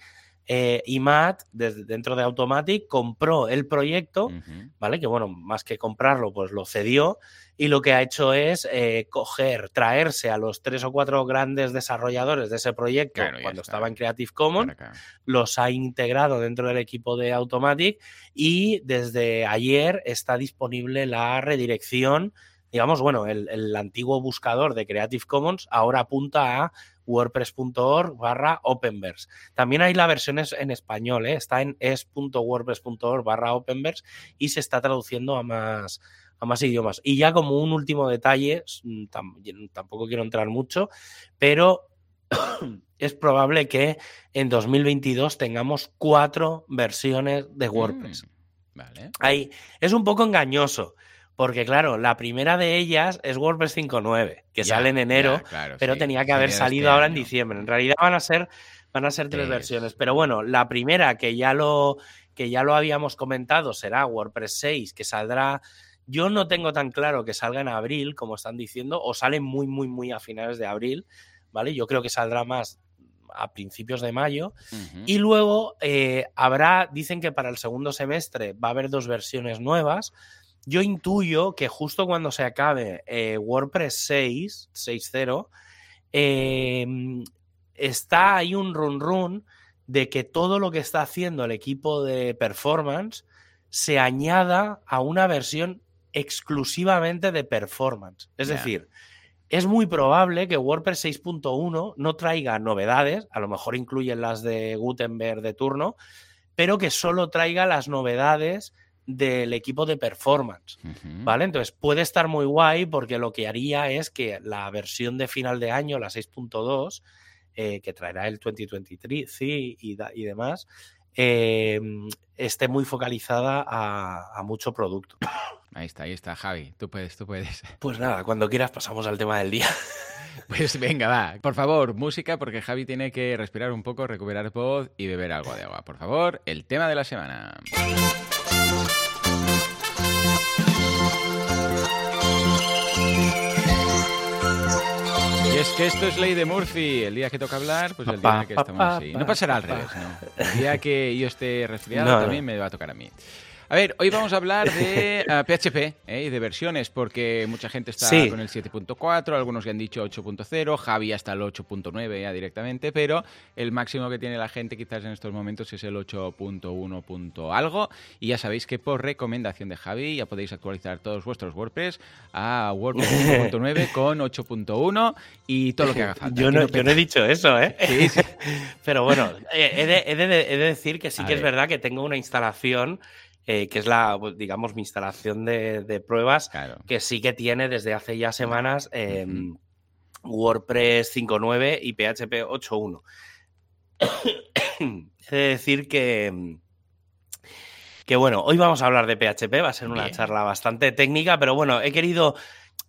Eh, y Matt, desde, dentro de Automatic, compró el proyecto, ¿vale? Que bueno, más que comprarlo, pues lo cedió y lo que ha hecho es eh, coger, traerse a los tres o cuatro grandes desarrolladores de ese proyecto cuando estaba en Creative Commons, los ha integrado dentro del equipo de Automatic y desde ayer está disponible la redirección. Digamos, bueno, el, antiguo buscador de Creative Commons ahora apunta a wordpress.org barra openverse. También hay la versión en español, ¿eh? está en es.wordpress.org barra openverse y se está traduciendo a más, a más idiomas. Y ya como un último detalle, mm, tampoco quiero entrar mucho, pero es probable que en 2022 tengamos cuatro versiones de WordPress. Mm, vale. Ahí es un poco engañoso. Porque claro, la primera de ellas es WordPress 5.9, que sale en enero, pero tenía que haber salido este ahora en diciembre. En realidad van a ser, van a ser tres versiones. Pero bueno, la primera que ya lo, que ya lo habíamos comentado será WordPress 6, que saldrá yo no tengo tan claro que salga en abril, como están diciendo, o sale muy, muy, muy a finales de abril, ¿vale? Yo creo que saldrá más a principios de mayo. Y luego eh, habrá, dicen que para el segundo semestre va a haber dos versiones nuevas. Yo intuyo que justo cuando se acabe eh, WordPress 6, 6.0, em, está ahí un run run de que todo lo que está haciendo el equipo de performance se añada a una versión exclusivamente de performance. Es decir, es muy probable que WordPress 6.1 no traiga novedades, a lo mejor incluyen las de Gutenberg de turno, pero que solo traiga las novedades del equipo de performance, ¿vale? Entonces puede estar muy guay porque lo que haría es que la versión de final de año, la 6.2, eh, que traerá el 2023 sí, y, y demás, em, esté muy focalizada a, mucho producto. Ahí está, ahí está, Javi. Tú puedes, tú puedes. Pues nada, cuando quieras pasamos al tema del día. Pues venga, va. Por favor, música, porque Javi tiene que respirar un poco, recuperar voz y beber algo de agua. Por favor, el tema de la semana. Y es que esto es ley de Murphy. El día que toca hablar, pues el día que estamos así. No pasará al revés, ¿no? El día que yo esté resfriado también me va a tocar a mí. A ver, hoy vamos a hablar de PHP ¿eh? y de versiones, porque mucha gente está con el 7.4, algunos ya han dicho 8.0, Javi hasta el 8.9 ya directamente, pero el máximo que tiene la gente quizás en estos momentos es el 8.1. algo. Y ya sabéis que por recomendación de Javi ya podéis actualizar todos vuestros WordPress a WordPress 5.9 con 8.1 y todo lo que haga falta. Yo no, he dicho eso, ¿eh? Sí, sí. pero bueno, eh, he de, decir que sí que es verdad que tengo una instalación eh, que es la, digamos, mi instalación de, pruebas, que sí que tiene desde hace ya semanas em, WordPress 5.9 y PHP 8.1. He de decir que, em, que, bueno, hoy vamos a hablar de PHP, va a ser una charla bastante técnica, pero bueno, he querido...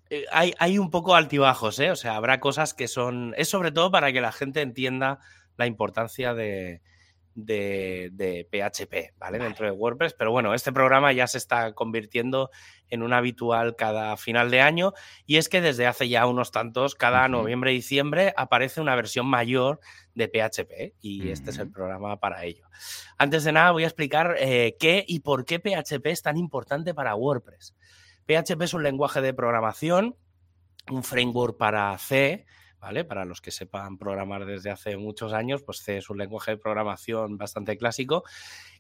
Eh, hay, hay, un poco altibajos, ¿eh? O sea, habrá cosas que son... Es sobre todo para que la gente entienda la importancia de, de, PHP, ¿vale? Dentro de WordPress. Pero bueno, este programa ya se está convirtiendo en un habitual cada final de año y es que desde hace ya unos tantos, cada noviembre y diciembre aparece una versión mayor de PHP y este es el programa para ello. Antes de nada voy a explicar eh, qué y por qué PHP es tan importante para WordPress. PHP es un lenguaje de programación, un framework para C, ¿vale? Para los que sepan programar desde hace muchos años, pues C es un lenguaje de programación bastante clásico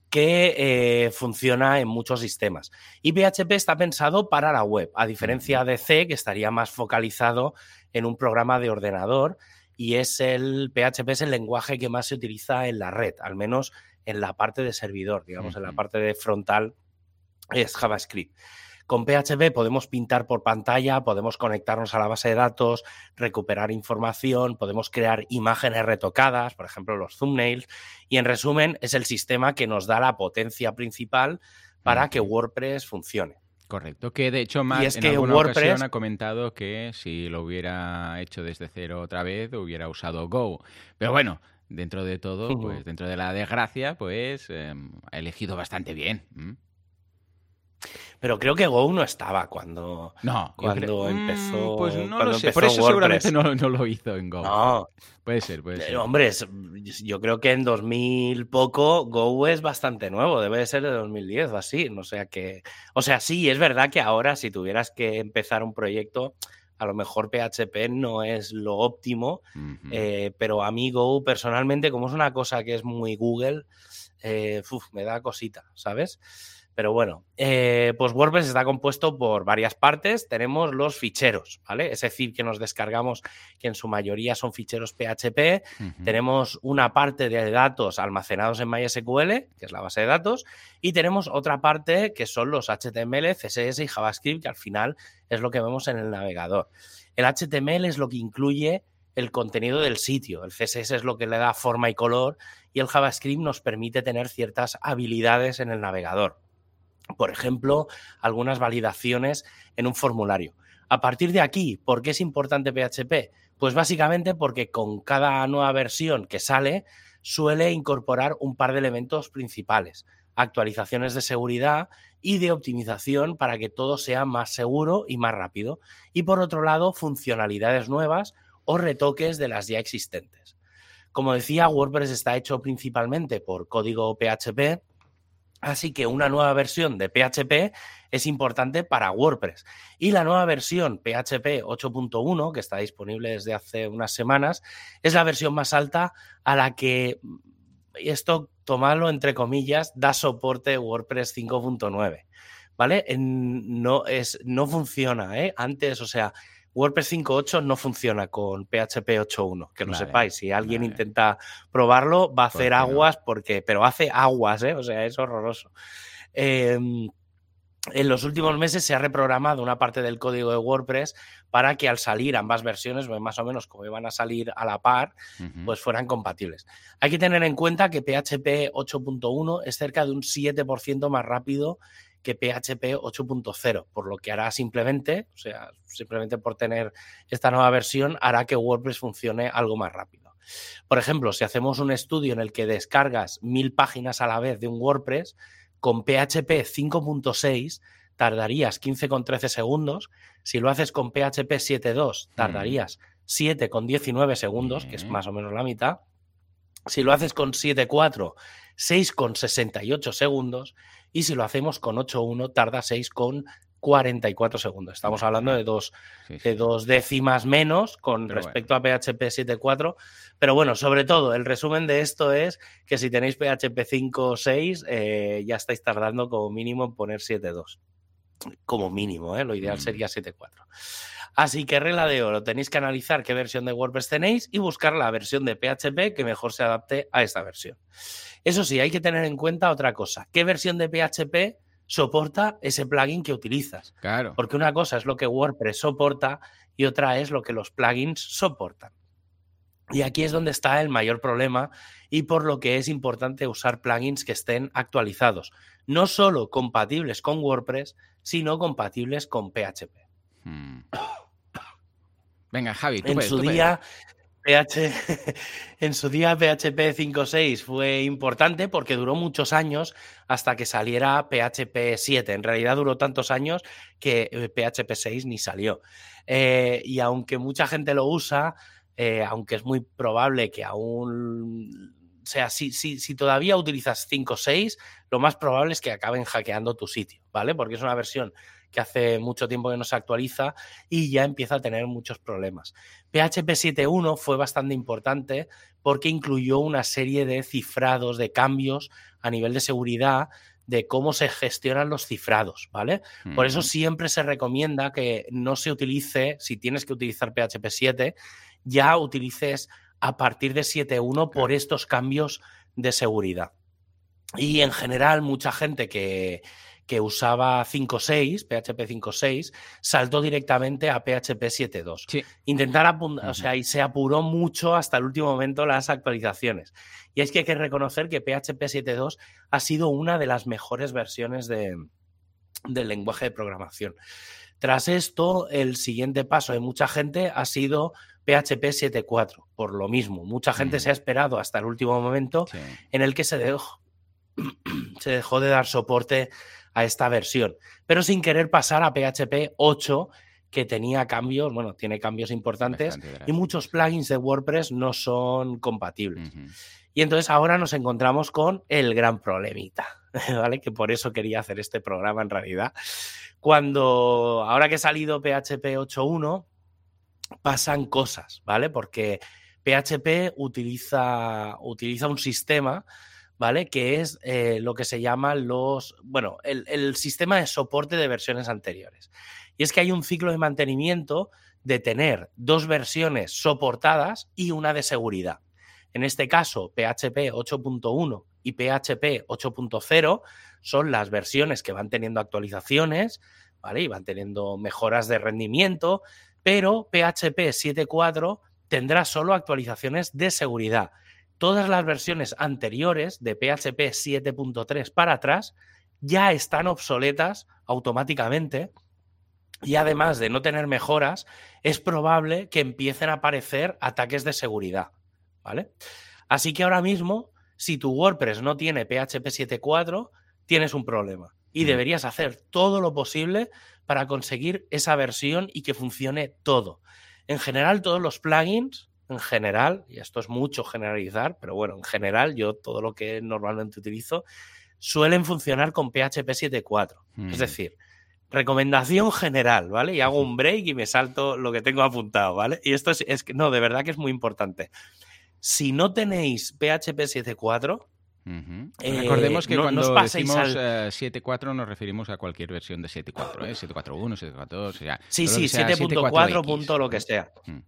que eh, funciona en muchos sistemas. Y PHP está pensado para la web, a diferencia de C, que estaría más focalizado en un programa de ordenador, y es el PHP es el lenguaje que más se utiliza en la red, al menos en la parte de servidor, digamos, en la parte de frontal es JavaScript. Con PHP podemos pintar por pantalla, podemos conectarnos a la base de datos, recuperar información, podemos crear imágenes retocadas, por ejemplo los thumbnails, y en resumen es el sistema que nos da la potencia principal para que WordPress funcione. Correcto, que de hecho más en alguna WordPress... ha comentado que si lo hubiera hecho desde cero otra vez hubiera usado Go. Pero bueno, dentro de todo, pues dentro de la desgracia, pues em, ha elegido bastante bien. Pero creo que Go no estaba cuando, no, cuando mm, empezó. Pues no lo sé, por eso seguramente no, lo hizo en Go. No. Puede ser, puede ser. Hombre, yo creo que en 2000 poco Go es bastante nuevo, debe de ser de 2010 o así. No sé que. O sea, sí, es verdad que ahora si tuvieras que empezar un proyecto, a lo mejor PHP no es lo óptimo, eh, pero a mí Go personalmente, como es una cosa que es muy Google, eh, me da cosita, ¿sabes? Pero bueno, eh, pues WordPress está compuesto por varias partes. Tenemos los ficheros, ¿vale? Es decir, que nos descargamos, que en su mayoría son ficheros PHP. Tenemos una parte de datos almacenados en MySQL, que es la base de datos, y tenemos otra parte que son los HTML, CSS y JavaScript, que al final es lo que vemos en el navegador. El HTML es lo que incluye el contenido del sitio. El CSS es lo que le da forma y color y el JavaScript nos permite tener ciertas habilidades en el navegador por ejemplo, algunas validaciones en un formulario. A partir de aquí, ¿por qué es importante PHP? Pues básicamente porque con cada nueva versión que sale suele incorporar un par de elementos principales, actualizaciones de seguridad y de optimización para que todo sea más seguro y más rápido. Y por otro lado, funcionalidades nuevas o retoques de las ya existentes. Como decía, WordPress está hecho principalmente por código PHP Así que una nueva versión de PHP es importante para WordPress. Y la nueva versión PHP 8.1, que está disponible desde hace unas semanas, es la versión más alta a la que, esto tomarlo entre comillas, da soporte WordPress 5.9. ¿Vale? No, es, no funciona, ¿eh? Antes, o sea, WordPress 5.8 no funciona con PHP 8.1, que lo sepáis. Si alguien intenta probarlo, va a hacer aguas porque, pero hace aguas, ¿eh? O sea, es horroroso. Em, en los últimos meses se ha reprogramado una parte del código de WordPress para que al salir ambas versiones, pues, más o menos como iban a salir a la par, pues fueran compatibles. Hay que tener en cuenta que PHP 8.1 es cerca de un 7% más rápido que PHP 8.0, por lo que hará simplemente, o sea, simplemente por tener esta nueva versión, hará que WordPress funcione algo más rápido. Por ejemplo, si hacemos un estudio en el que descargas mil páginas a la vez de un WordPress, con PHP 5.6 tardarías 15,13 segundos. Si lo haces con PHP 7.2, tardarías 7,19 segundos, que es más o menos la mitad. Si lo haces con 7.4, 6,68 segundos. Y si lo hacemos con 8.1, tarda 6,44 segundos. Estamos hablando de dos, de dos décimas menos con respecto a PHP 7.4. Pero bueno, sobre todo, el resumen de esto es que si tenéis PHP 5 o 6, ya estáis tardando como mínimo en poner 7.2. Como mínimo, ¿eh? lo ideal sería 7.4. Así que regla de oro, tenéis que analizar qué versión de WordPress tenéis y buscar la versión de PHP que mejor se adapte a esta versión. Eso sí, hay que tener en cuenta otra cosa. ¿Qué versión de PHP soporta ese plugin que utilizas? Claro. Porque una cosa es lo que WordPress soporta y otra es lo que los plugins soportan. Y aquí es donde está el mayor problema y por lo que es importante usar plugins que estén actualizados, no solo compatibles con WordPress, sino compatibles con PHP. Hmm. Venga, Javi, en su día PH, en su día PHP 5.6 fue importante porque duró muchos años hasta que saliera PHP 7. En realidad duró tantos años que PHP eh, 6 ni salió. Eh, y aunque mucha gente lo usa, eh, aunque es muy probable que aún o sea, si, si, si, todavía utilizas 5 o 6, lo más probable es que acaben hackeando tu sitio, ¿vale? Porque es una versión que hace mucho tiempo que no se actualiza y ya empieza a tener muchos problemas. PHP 7.1 fue bastante importante porque incluyó una serie de cifrados, de cambios a nivel de seguridad de cómo se gestionan los cifrados, ¿vale? Por eso siempre se recomienda que no se utilice, si tienes que utilizar PHP 7, ya utilices a partir de 7.1 por estos cambios de seguridad. Y en general, mucha gente que, que usaba 5.6, PHP 5.6, saltó directamente a PHP 7.2. Sí. Intentar o sea, y se apuró mucho hasta el último momento las actualizaciones. Y es que hay que reconocer que PHP 7.2 ha sido una de las mejores versiones de, del lenguaje de programación. Tras esto, el siguiente paso de mucha gente ha sido PHP 7.4, por lo mismo. Mucha gente se ha esperado hasta el último momento en el que se dejó, se dejó de dar soporte a esta versión, pero sin querer pasar a PHP 8, que tenía cambios, bueno, tiene cambios importantes y muchos plugins de WordPress no son compatibles. Y entonces ahora nos encontramos con el gran problemita, ¿vale? Que por eso quería hacer este programa en realidad. Cuando, ahora que ha salido PHP 8.1, pasan cosas, ¿vale? Porque PHP utiliza, utiliza un sistema, ¿vale? Que es eh, lo que se llama los, bueno, el, el sistema de soporte de versiones anteriores. Y es que hay un ciclo de mantenimiento de tener dos versiones soportadas y una de seguridad. En este caso, PHP 8.1 y PHP 8.0 son las versiones que van teniendo actualizaciones, ¿vale? Y van teniendo mejoras de rendimiento, pero PHP 7.4 tendrá solo actualizaciones de seguridad. Todas las versiones anteriores de PHP 7.3 para atrás ya están obsoletas automáticamente y además de no tener mejoras, es probable que empiecen a aparecer ataques de seguridad. ¿vale? Así que ahora mismo, si tu WordPress no tiene PHP 7.4, tienes un problema. Y deberías hacer todo lo posible para conseguir esa versión y que funcione todo. En general, todos los plugins, en general, y esto es mucho generalizar, pero bueno, en general, yo todo lo que normalmente utilizo, suelen funcionar con PHP 7.4. Es decir, recomendación general, ¿vale? Y hago un break y me salto lo que tengo apuntado, ¿vale? Y esto es, es que, no, de verdad que es muy importante. Si no tenéis PHP 7.4, eh, Recordemos que cuando decimos 7.4 eh, nos referimos a cualquier versión de 7.4, ¿eh? 7.4.1, 7.4.2, o sea, Sí, sí, 7.4, punto lo que sea. Mm.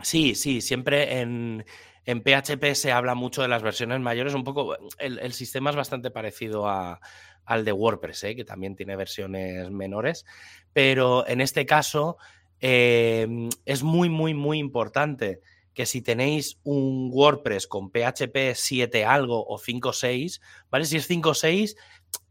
Sí, sí, siempre en, en, PHP se habla mucho de las versiones mayores, un poco, el, sistema es bastante parecido a, al de WordPress, ¿eh? que también tiene versiones menores, pero en este caso es muy, muy, muy importante que si tenéis un WordPress con PHP 7 algo o 5.6, ¿vale? Si es 5.6,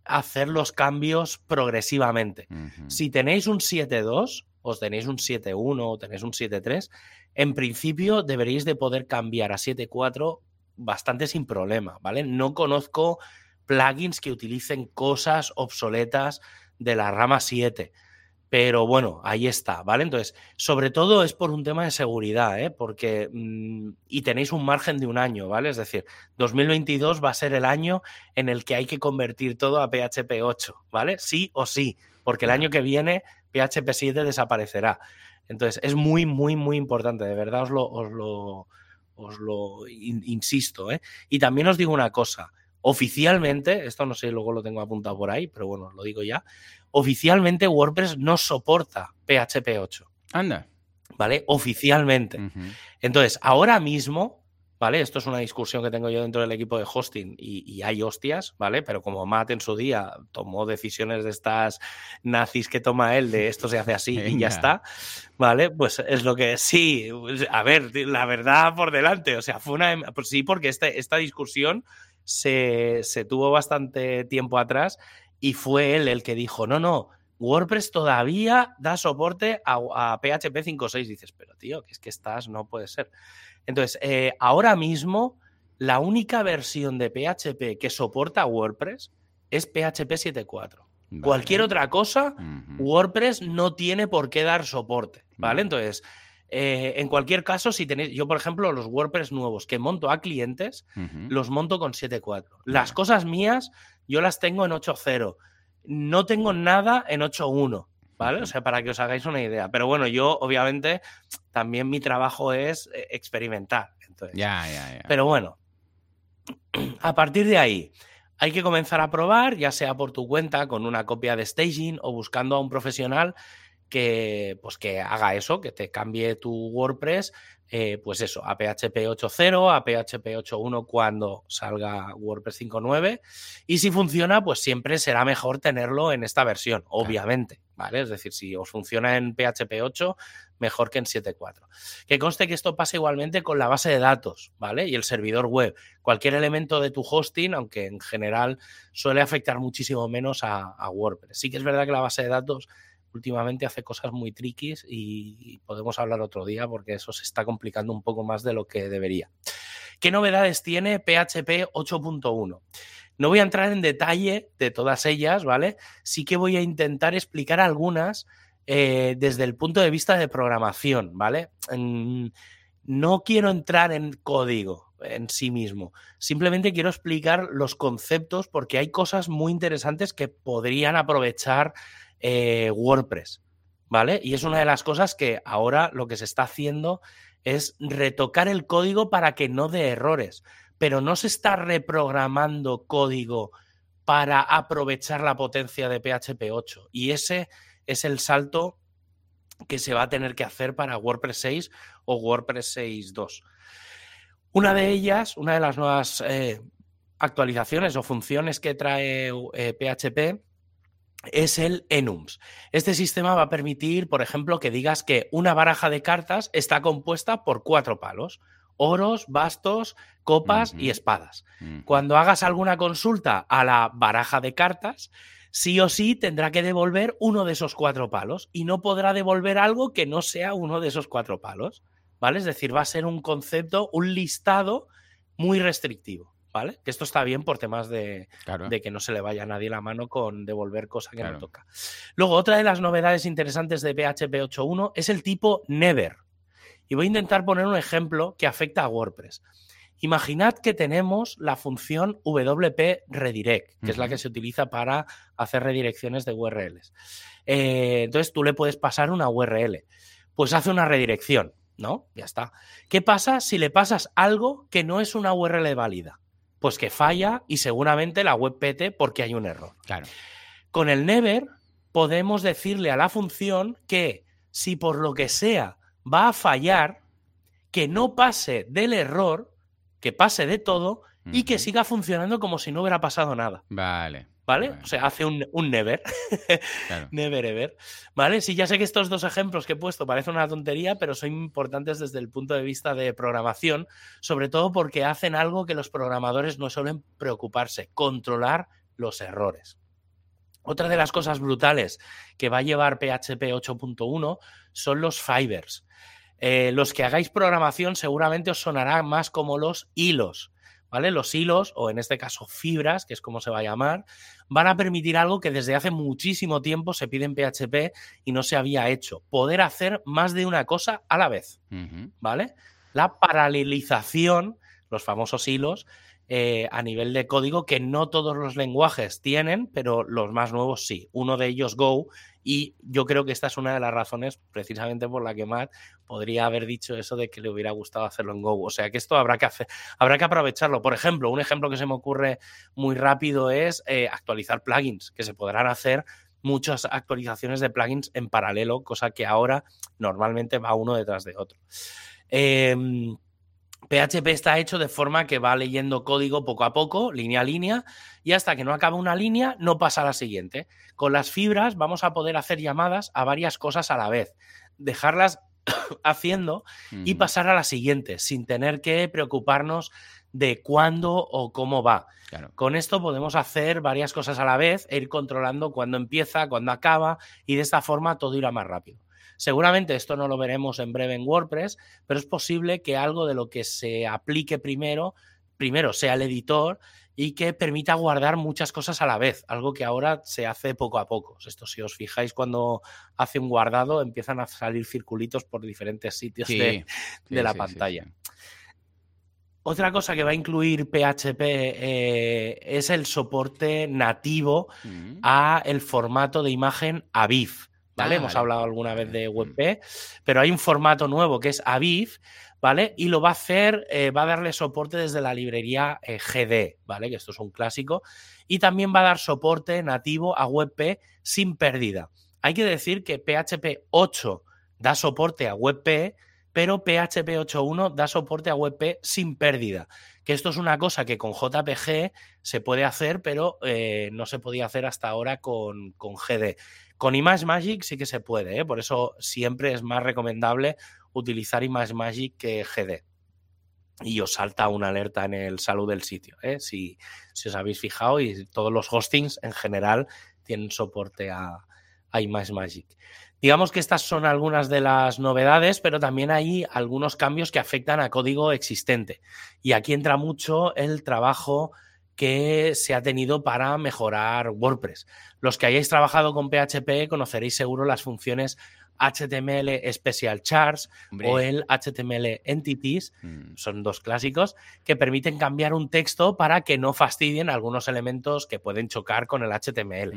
hacer los cambios progresivamente. Si tenéis un 7.2, os tenéis un 7.1 o tenéis un 7.3, en principio deberéis de poder cambiar a 7.4 bastante sin problema, ¿vale? No conozco plugins que utilicen cosas obsoletas de la rama 7. Pero bueno, ahí está, ¿vale? Entonces, sobre todo es por un tema de seguridad, ¿eh? Porque, mm, y tenéis un margen de un año, ¿vale? Es decir, 2022 va a ser el año en el que hay que convertir todo a PHP 8, ¿vale? Sí o sí, porque el año que viene PHP 7 desaparecerá. Entonces, es muy, muy, muy importante, de verdad os lo, os lo, os lo insisto, ¿eh? Y también os digo una cosa, Oficialmente, esto no sé, luego lo tengo apuntado por ahí, pero bueno, lo digo ya. Oficialmente WordPress no soporta PHP 8. Anda. ¿Vale? Oficialmente. Entonces, ahora mismo, ¿vale? Esto es una discusión que tengo yo dentro del equipo de hosting y, hay hostias, ¿vale? Pero como Matt en su día tomó decisiones de estas nazis que toma él, de esto se hace así y ya está, ¿vale? Pues es lo que sí, a ver, la verdad por delante, o sea, fue una... Pues sí, porque este, esta discusión se, tuvo bastante tiempo atrás y fue él el que dijo, no, no, WordPress todavía da soporte a, PHP 5.6. Dices, pero tío, que es que estás, no puede ser. Entonces, eh, ahora mismo, la única versión de PHP que soporta WordPress es PHP 7.4. Cualquier otra cosa, WordPress no tiene por qué dar soporte, ¿vale? Entonces, eh, en cualquier caso, si tenéis, yo por ejemplo, los WordPress nuevos que monto a clientes, los monto con 7.4. Las cosas mías, yo las tengo en 8.0. No tengo nada en 8.1. ¿Vale? O sea, para que os hagáis una idea. Pero bueno, yo obviamente también mi trabajo es eh, experimentar. Entonces, ya, ya, ya. Pero bueno, a partir de ahí, hay que comenzar a probar, ya sea por tu cuenta, con una copia de staging o buscando a un profesional que, pues que haga eso, que te cambie tu WordPress, eh, pues eso, a PHP 8.0, a PHP 8.1 cuando salga WordPress 5.9. Y si funciona, pues siempre será mejor tenerlo en esta versión, obviamente, ¿vale? Es decir, si os funciona en PHP 8, mejor que en 7.4. Que conste que esto pasa igualmente con la base de datos, ¿vale? Y el servidor web. Cualquier elemento de tu hosting, aunque en general suele afectar muchísimo menos a, a WordPress. Sí que es verdad que la base de datos últimamente hace cosas muy triquis y podemos hablar otro día porque eso se está complicando un poco más de lo que debería. ¿Qué novedades tiene PHP 8.1? No voy a entrar en detalle de todas ellas, ¿vale? Sí que voy a intentar explicar algunas eh, desde el punto de vista de programación, ¿vale? no quiero entrar en código en sí mismo. Simplemente quiero explicar los conceptos porque hay cosas muy interesantes que podrían aprovechar eh, WordPress, ¿vale? Y es una de las cosas que ahora lo que se está haciendo es retocar el código para que no dé errores, pero no se está reprogramando código para aprovechar la potencia de PHP 8. Y ese es el salto que se va a tener que hacer para WordPress 6 o WordPress 6.2. Una de ellas, una de las nuevas eh, actualizaciones o funciones que trae PHP eh, es el enums. Este sistema va a permitir, por ejemplo, que digas que una baraja de cartas está compuesta por cuatro palos. Oros, bastos, copas y espadas. Cuando hagas alguna consulta a la baraja de cartas, sí o sí tendrá que devolver uno de esos cuatro palos y no podrá devolver algo que no sea uno de esos cuatro palos. ¿Vale? Es decir, va a ser un concepto, un listado muy restrictivo. Que esto está bien por temas de, que no se le vaya a nadie la mano con devolver cosa que no toca. Luego, otra de las novedades interesantes de PHP 8.1 es el tipo Never. Y voy a intentar poner un ejemplo que afecta a WordPress. Imaginad que tenemos la función WP Redirect, que es la que se utiliza para hacer redirecciones de URLs. Eh, entonces tú le puedes pasar una URL. Pues hace una redirección, ¿no? Ya está. ¿Qué pasa si le pasas algo que no es una URL válida? Pues que falla y seguramente la web pete porque hay un error. Claro. Con el never podemos decirle a la función que si por lo que sea va a fallar, que no pase del error, que pase de todo y que siga funcionando como si no hubiera pasado nada. Vale. ¿Vale? O sea, hace un, never. never ever. ¿Vale? Sí, ya sé que estos dos ejemplos que he puesto parecen una tontería, pero son importantes desde el punto de vista de programación, sobre todo porque hacen algo que los programadores no suelen preocuparse, controlar los errores. Otra de las cosas brutales que va a llevar PHP 8.1 son los fibers. Eh, los que hagáis programación seguramente os sonará más como los hilos. ¿Vale? Los hilos, o en este caso fibras, que es como se va a llamar, van a permitir algo que desde hace muchísimo tiempo se pide en PHP y no se había hecho, poder hacer más de una cosa a la vez, ¿vale? La paralelización, los famosos hilos, eh, a nivel de código que no todos los lenguajes tienen, pero los más nuevos sí. Uno de ellos Go y yo creo que esta es una de las razones precisamente por la que Matt podría haber dicho eso de que le hubiera gustado hacerlo en Go. O sea que esto habrá que hacer, habrá que aprovecharlo. Por ejemplo, un ejemplo que se me ocurre muy rápido es eh, actualizar plugins, que se podrán hacer muchas actualizaciones de plugins en paralelo, cosa que ahora normalmente va uno detrás de otro. Eh, PHP está hecho de forma que va leyendo código poco a poco, línea a línea, y hasta que no acaba una línea no pasa a la siguiente. Con las fibras vamos a poder hacer llamadas a varias cosas a la vez, dejarlas haciendo y pasar a la siguiente, sin tener que preocuparnos de cuándo o cómo va. Con esto podemos hacer varias cosas a la vez e ir controlando cuándo empieza, cuándo acaba, y de esta forma todo irá más rápido. Seguramente esto no lo veremos en breve en WordPress, pero es posible que algo de lo que se aplique primero, primero sea el editor y que permita guardar muchas cosas a la vez, algo que ahora se hace poco a poco. Esto si os fijáis cuando hace un guardado empiezan a salir circulitos por diferentes sitios de, la pantalla. Otra cosa que va a incluir PHP eh, es el soporte nativo mm. a el formato de imagen AVIF. ¿Vale? Hemos hablado alguna vez de WebP, pero hay un formato nuevo que es Aviv, ¿vale? Y lo va a hacer, eh, va a darle soporte desde la librería eh, GD, ¿vale? Que esto es un clásico. Y también va a dar soporte nativo a WebP sin pérdida. Hay que decir que PHP 8 da soporte a WebP, pero PHP 8.1 da soporte a WebP sin pérdida. Que esto es una cosa que con JPG se puede hacer, pero eh, no se podía hacer hasta ahora con, con GD. Con Magic sí que se puede, ¿eh? por eso siempre es más recomendable utilizar Magic que GD. Y os salta una alerta en el salud del sitio, ¿eh? si, os habéis fijado, y todos los hostings en general tienen soporte a, a Magic. Digamos que estas son algunas de las novedades, pero también hay algunos cambios que afectan a código existente. Y aquí entra mucho el trabajo que se ha tenido para mejorar WordPress. Los que hayáis trabajado con PHP conoceréis seguro las funciones HTML Special Charts o el HTML Entities, mm. son dos clásicos, que permiten cambiar un texto para que no fastidien algunos elementos que pueden chocar con el HTML.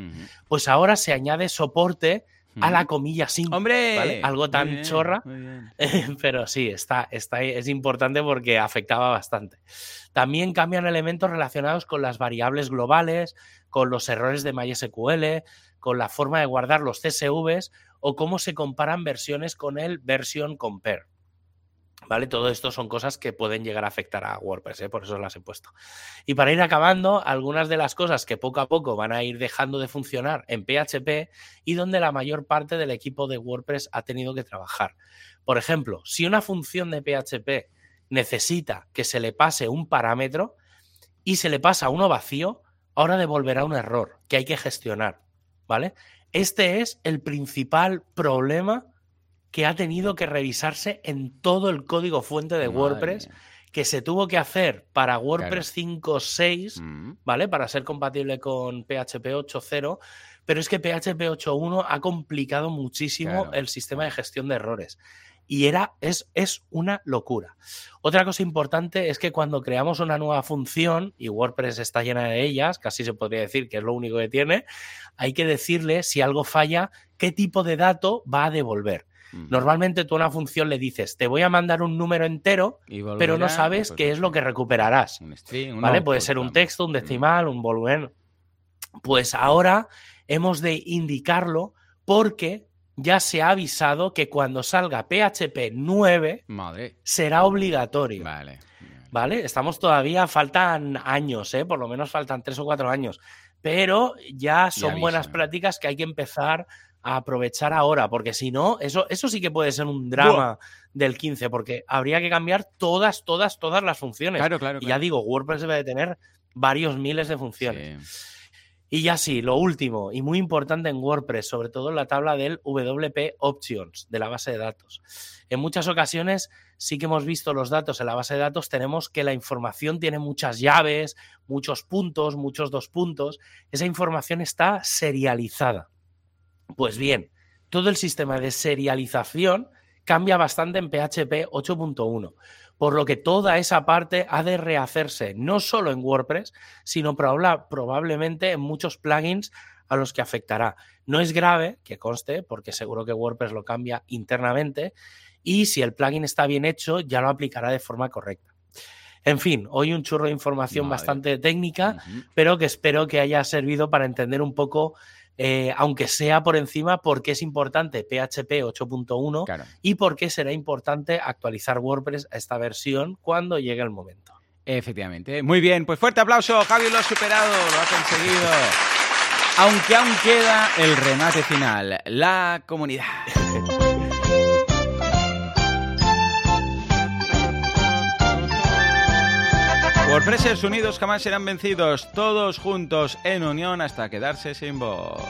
Pues ahora se añade soporte a la comilla sin. ¡Hombre! Algo tan chorra. Pero sí, está, está, es importante porque afectaba bastante. También cambian elementos relacionados con las variables globales, con los errores de MySQL, con la forma de guardar los CSVs o cómo se comparan versiones con el version compare. ¿Vale? Todo esto son cosas que pueden llegar a afectar a WordPress, ¿eh? por eso las he puesto. Y para ir acabando, algunas de las cosas que poco a poco van a ir dejando de funcionar en PHP y donde la mayor parte del equipo de WordPress ha tenido que trabajar. Por ejemplo, si una función de PHP necesita que se le pase un parámetro y se le pasa uno vacío, ahora devolverá un error que hay que gestionar, ¿vale? Este es el principal problema que ha tenido que revisarse en todo el código fuente de WordPress que se tuvo que hacer para WordPress 5.6, mm. ¿vale? Para ser compatible con PHP 8.0, pero es que PHP 8.1 ha complicado muchísimo el sistema de gestión de errores. Y era, es, es una locura. Otra cosa importante es que cuando creamos una nueva función, y WordPress está llena de ellas, casi se podría decir que es lo único que tiene, hay que decirle si algo falla, qué tipo de dato va a devolver. Normalmente tú a una función le dices, te voy a mandar un número entero, pero no sabes pues qué es lo que recuperarás. ¿Vale? Puede ser un texto, un decimal, un volumen. Pues ahora hemos de indicarlo porque ya se ha avisado que cuando salga PHP 9 será obligatorio. Vale. ¿Vale? Estamos todavía, faltan años, ¿eh? por lo menos faltan tres o cuatro años. pero ya son buenas prácticas que hay que empezar a aprovechar ahora, porque si no, eso, eso sí que puede ser un drama del 15, porque habría que cambiar todas, todas, todas las funciones. Claro, claro. Y ya digo, WordPress debe de tener varios miles de funciones. Y ya sí, lo último y muy importante en WordPress, sobre todo en la tabla del WP Options de la base de datos. En muchas ocasiones sí que hemos visto los datos en la base de datos, tenemos que la información tiene muchas llaves, muchos puntos, muchos dos puntos. Esa información está serializada. Pues bien, todo el sistema de serialización cambia bastante en PHP 8.1 por lo que toda esa parte ha de rehacerse, no solo en WordPress, sino probablemente en muchos plugins a los que afectará. No es grave, que conste, porque seguro que WordPress lo cambia internamente, y si el plugin está bien hecho, ya lo aplicará de forma correcta. En fin, hoy un churro de información bastante técnica, pero que espero que haya servido para entender un poco eh, aunque sea por encima, por qué es importante PHP 8.1 y por qué será importante actualizar WordPress a esta versión cuando llegue el momento. Efectivamente. Muy bien, pues fuerte aplauso, Javi lo ha superado, lo ha conseguido. Aunque aún queda el remate final, la comunidad. WordPressers unidos jamás serán vencidos, todos juntos en unión hasta quedarse sin voz.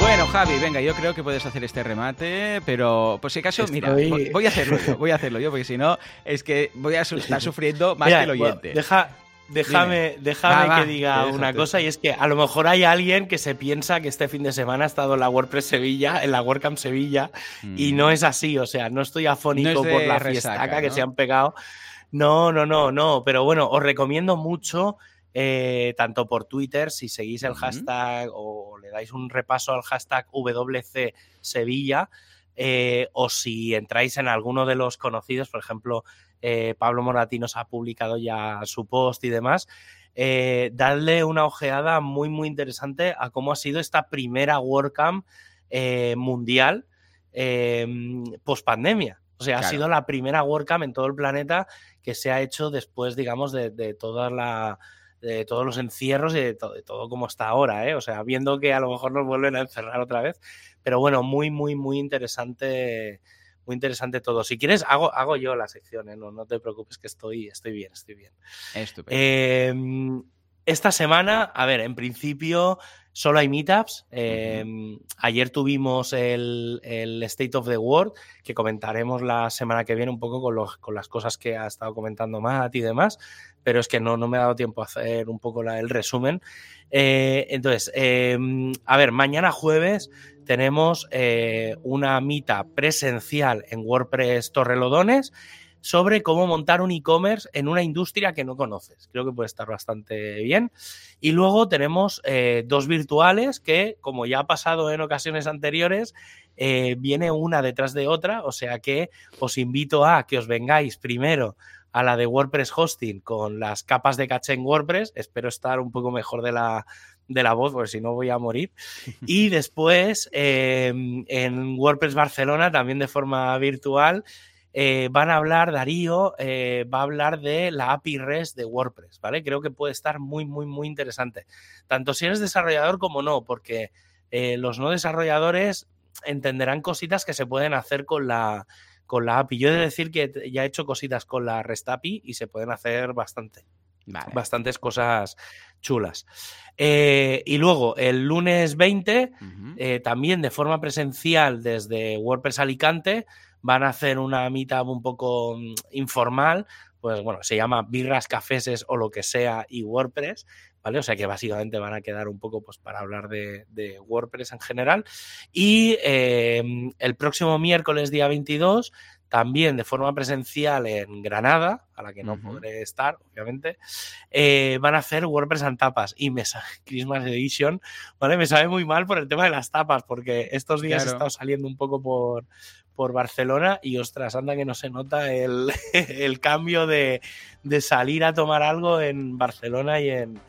Bueno, Javi, venga, yo creo que puedes hacer este remate, pero por si acaso, mira, voy a hacerlo yo, voy a hacerlo yo, porque si no, es que voy a estar sufriendo más que el oyente. Deja, déjame, déjame que diga una cosa, y es que a lo mejor hay alguien que se piensa que este fin de semana ha estado en la WordPress Sevilla, en la WordCamp Sevilla, y mm. no es así, o sea, no estoy afónico por la fiesta que se han pegado. No, no, no, no. Pero bueno, os recomiendo mucho, eh, tanto por Twitter, si seguís el hashtag o le dais un repaso al hashtag WC Sevilla, eh, o si entráis en alguno de los conocidos, por ejemplo, eh, Pablo Moratí nos ha publicado ya su post y demás. darle una ojeada muy, muy interesante a cómo ha sido esta primera WordCamp mundial post pandemia. O sea, ha sido la primera WordCamp en todo el planeta que se ha hecho después, digamos, de, de toda la de todos los encierros y de, todo como está ahora, ¿eh? O sea, viendo que a lo mejor nos vuelven a encerrar otra vez. Pero bueno, muy, muy, muy interesante, muy interesante todo. Si quieres, hago, hago yo la sección, ¿eh? no, no te preocupes que estoy, estoy bien, estoy bien. Estupendo. Em, esta semana, a ver, en principio Solo hay meetups. Em, ayer tuvimos el, State of the World, que comentaremos la semana que viene un poco con, las cosas que ha estado comentando Matt y demás, pero es que no, no me ha dado tiempo a hacer un poco el resumen. Eh, entonces, em, a ver, mañana jueves tenemos eh, una meetup presencial en WordPress Torrelodones sobre cómo montar un e-commerce en una industria que no conoces. Creo que puede estar bastante bien. Y luego tenemos eh, dos virtuales que, como ya ha pasado en ocasiones anteriores, eh, viene una detrás de otra, o sea que os invito a que os vengáis primero a la de WordPress Hosting con las capas de caché en WordPress. Espero estar un poco mejor de la, de la voz, porque si no voy a morir. Y después eh, en WordPress Barcelona, también de forma virtual, eh, van a hablar, Darío eh, va a hablar de la API REST de WordPress, ¿vale? Creo que puede estar muy, muy, muy interesante. Tanto si eres desarrollador como no, porque eh, los no desarrolladores entenderán cositas que se pueden hacer con la, con la API. Yo he de decir que ya he hecho cositas con la REST API y se pueden hacer bastante. Bastantes cosas chulas. y luego, el lunes 20, también de forma presencial desde WordPress Alicante, van a hacer una meetup un poco mm, informal, pues bueno, se llama birras, cafeses o lo que sea y WordPress, ¿vale? O sea que básicamente van a quedar un poco pues para hablar de, WordPress en general. Y em, el próximo miércoles, día 22, también de forma presencial en Granada, a la que no podré estar, obviamente, eh, van a hacer WordPress and tapas y me sabe, Christmas Edition, ¿vale? Me sabe muy mal por el tema de las tapas, porque estos días he estado saliendo un poco por, por Barcelona y ostras, anda que no se nota el, cambio de, salir a tomar algo en Barcelona y en,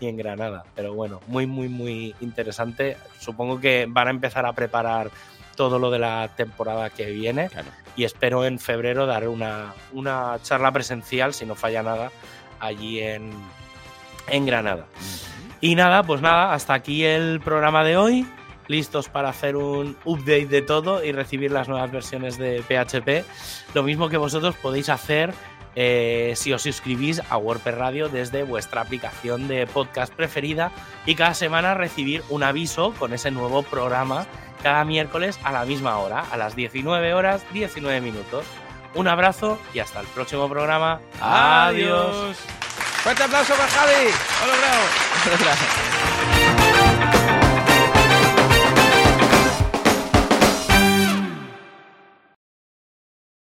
en Granada. Pero bueno, muy, muy, muy interesante. Supongo que van a empezar a preparar todo lo de la temporada que viene y espero en febrero dar una, una charla presencial, si no falla nada, allí en, en Granada. Y nada, pues nada, hasta aquí el programa de hoy. Listos para hacer un update de todo y recibir las nuevas versiones de PHP. Lo mismo que vosotros podéis hacer eh, si os suscribís a WordPress Radio desde vuestra aplicación de podcast preferida y cada semana recibir un aviso con ese nuevo programa cada miércoles a la misma hora, a las 19 horas 19 minutos. Un abrazo y hasta el próximo programa. Adiós. Fuerte aplauso para Javi. Hola, bravo.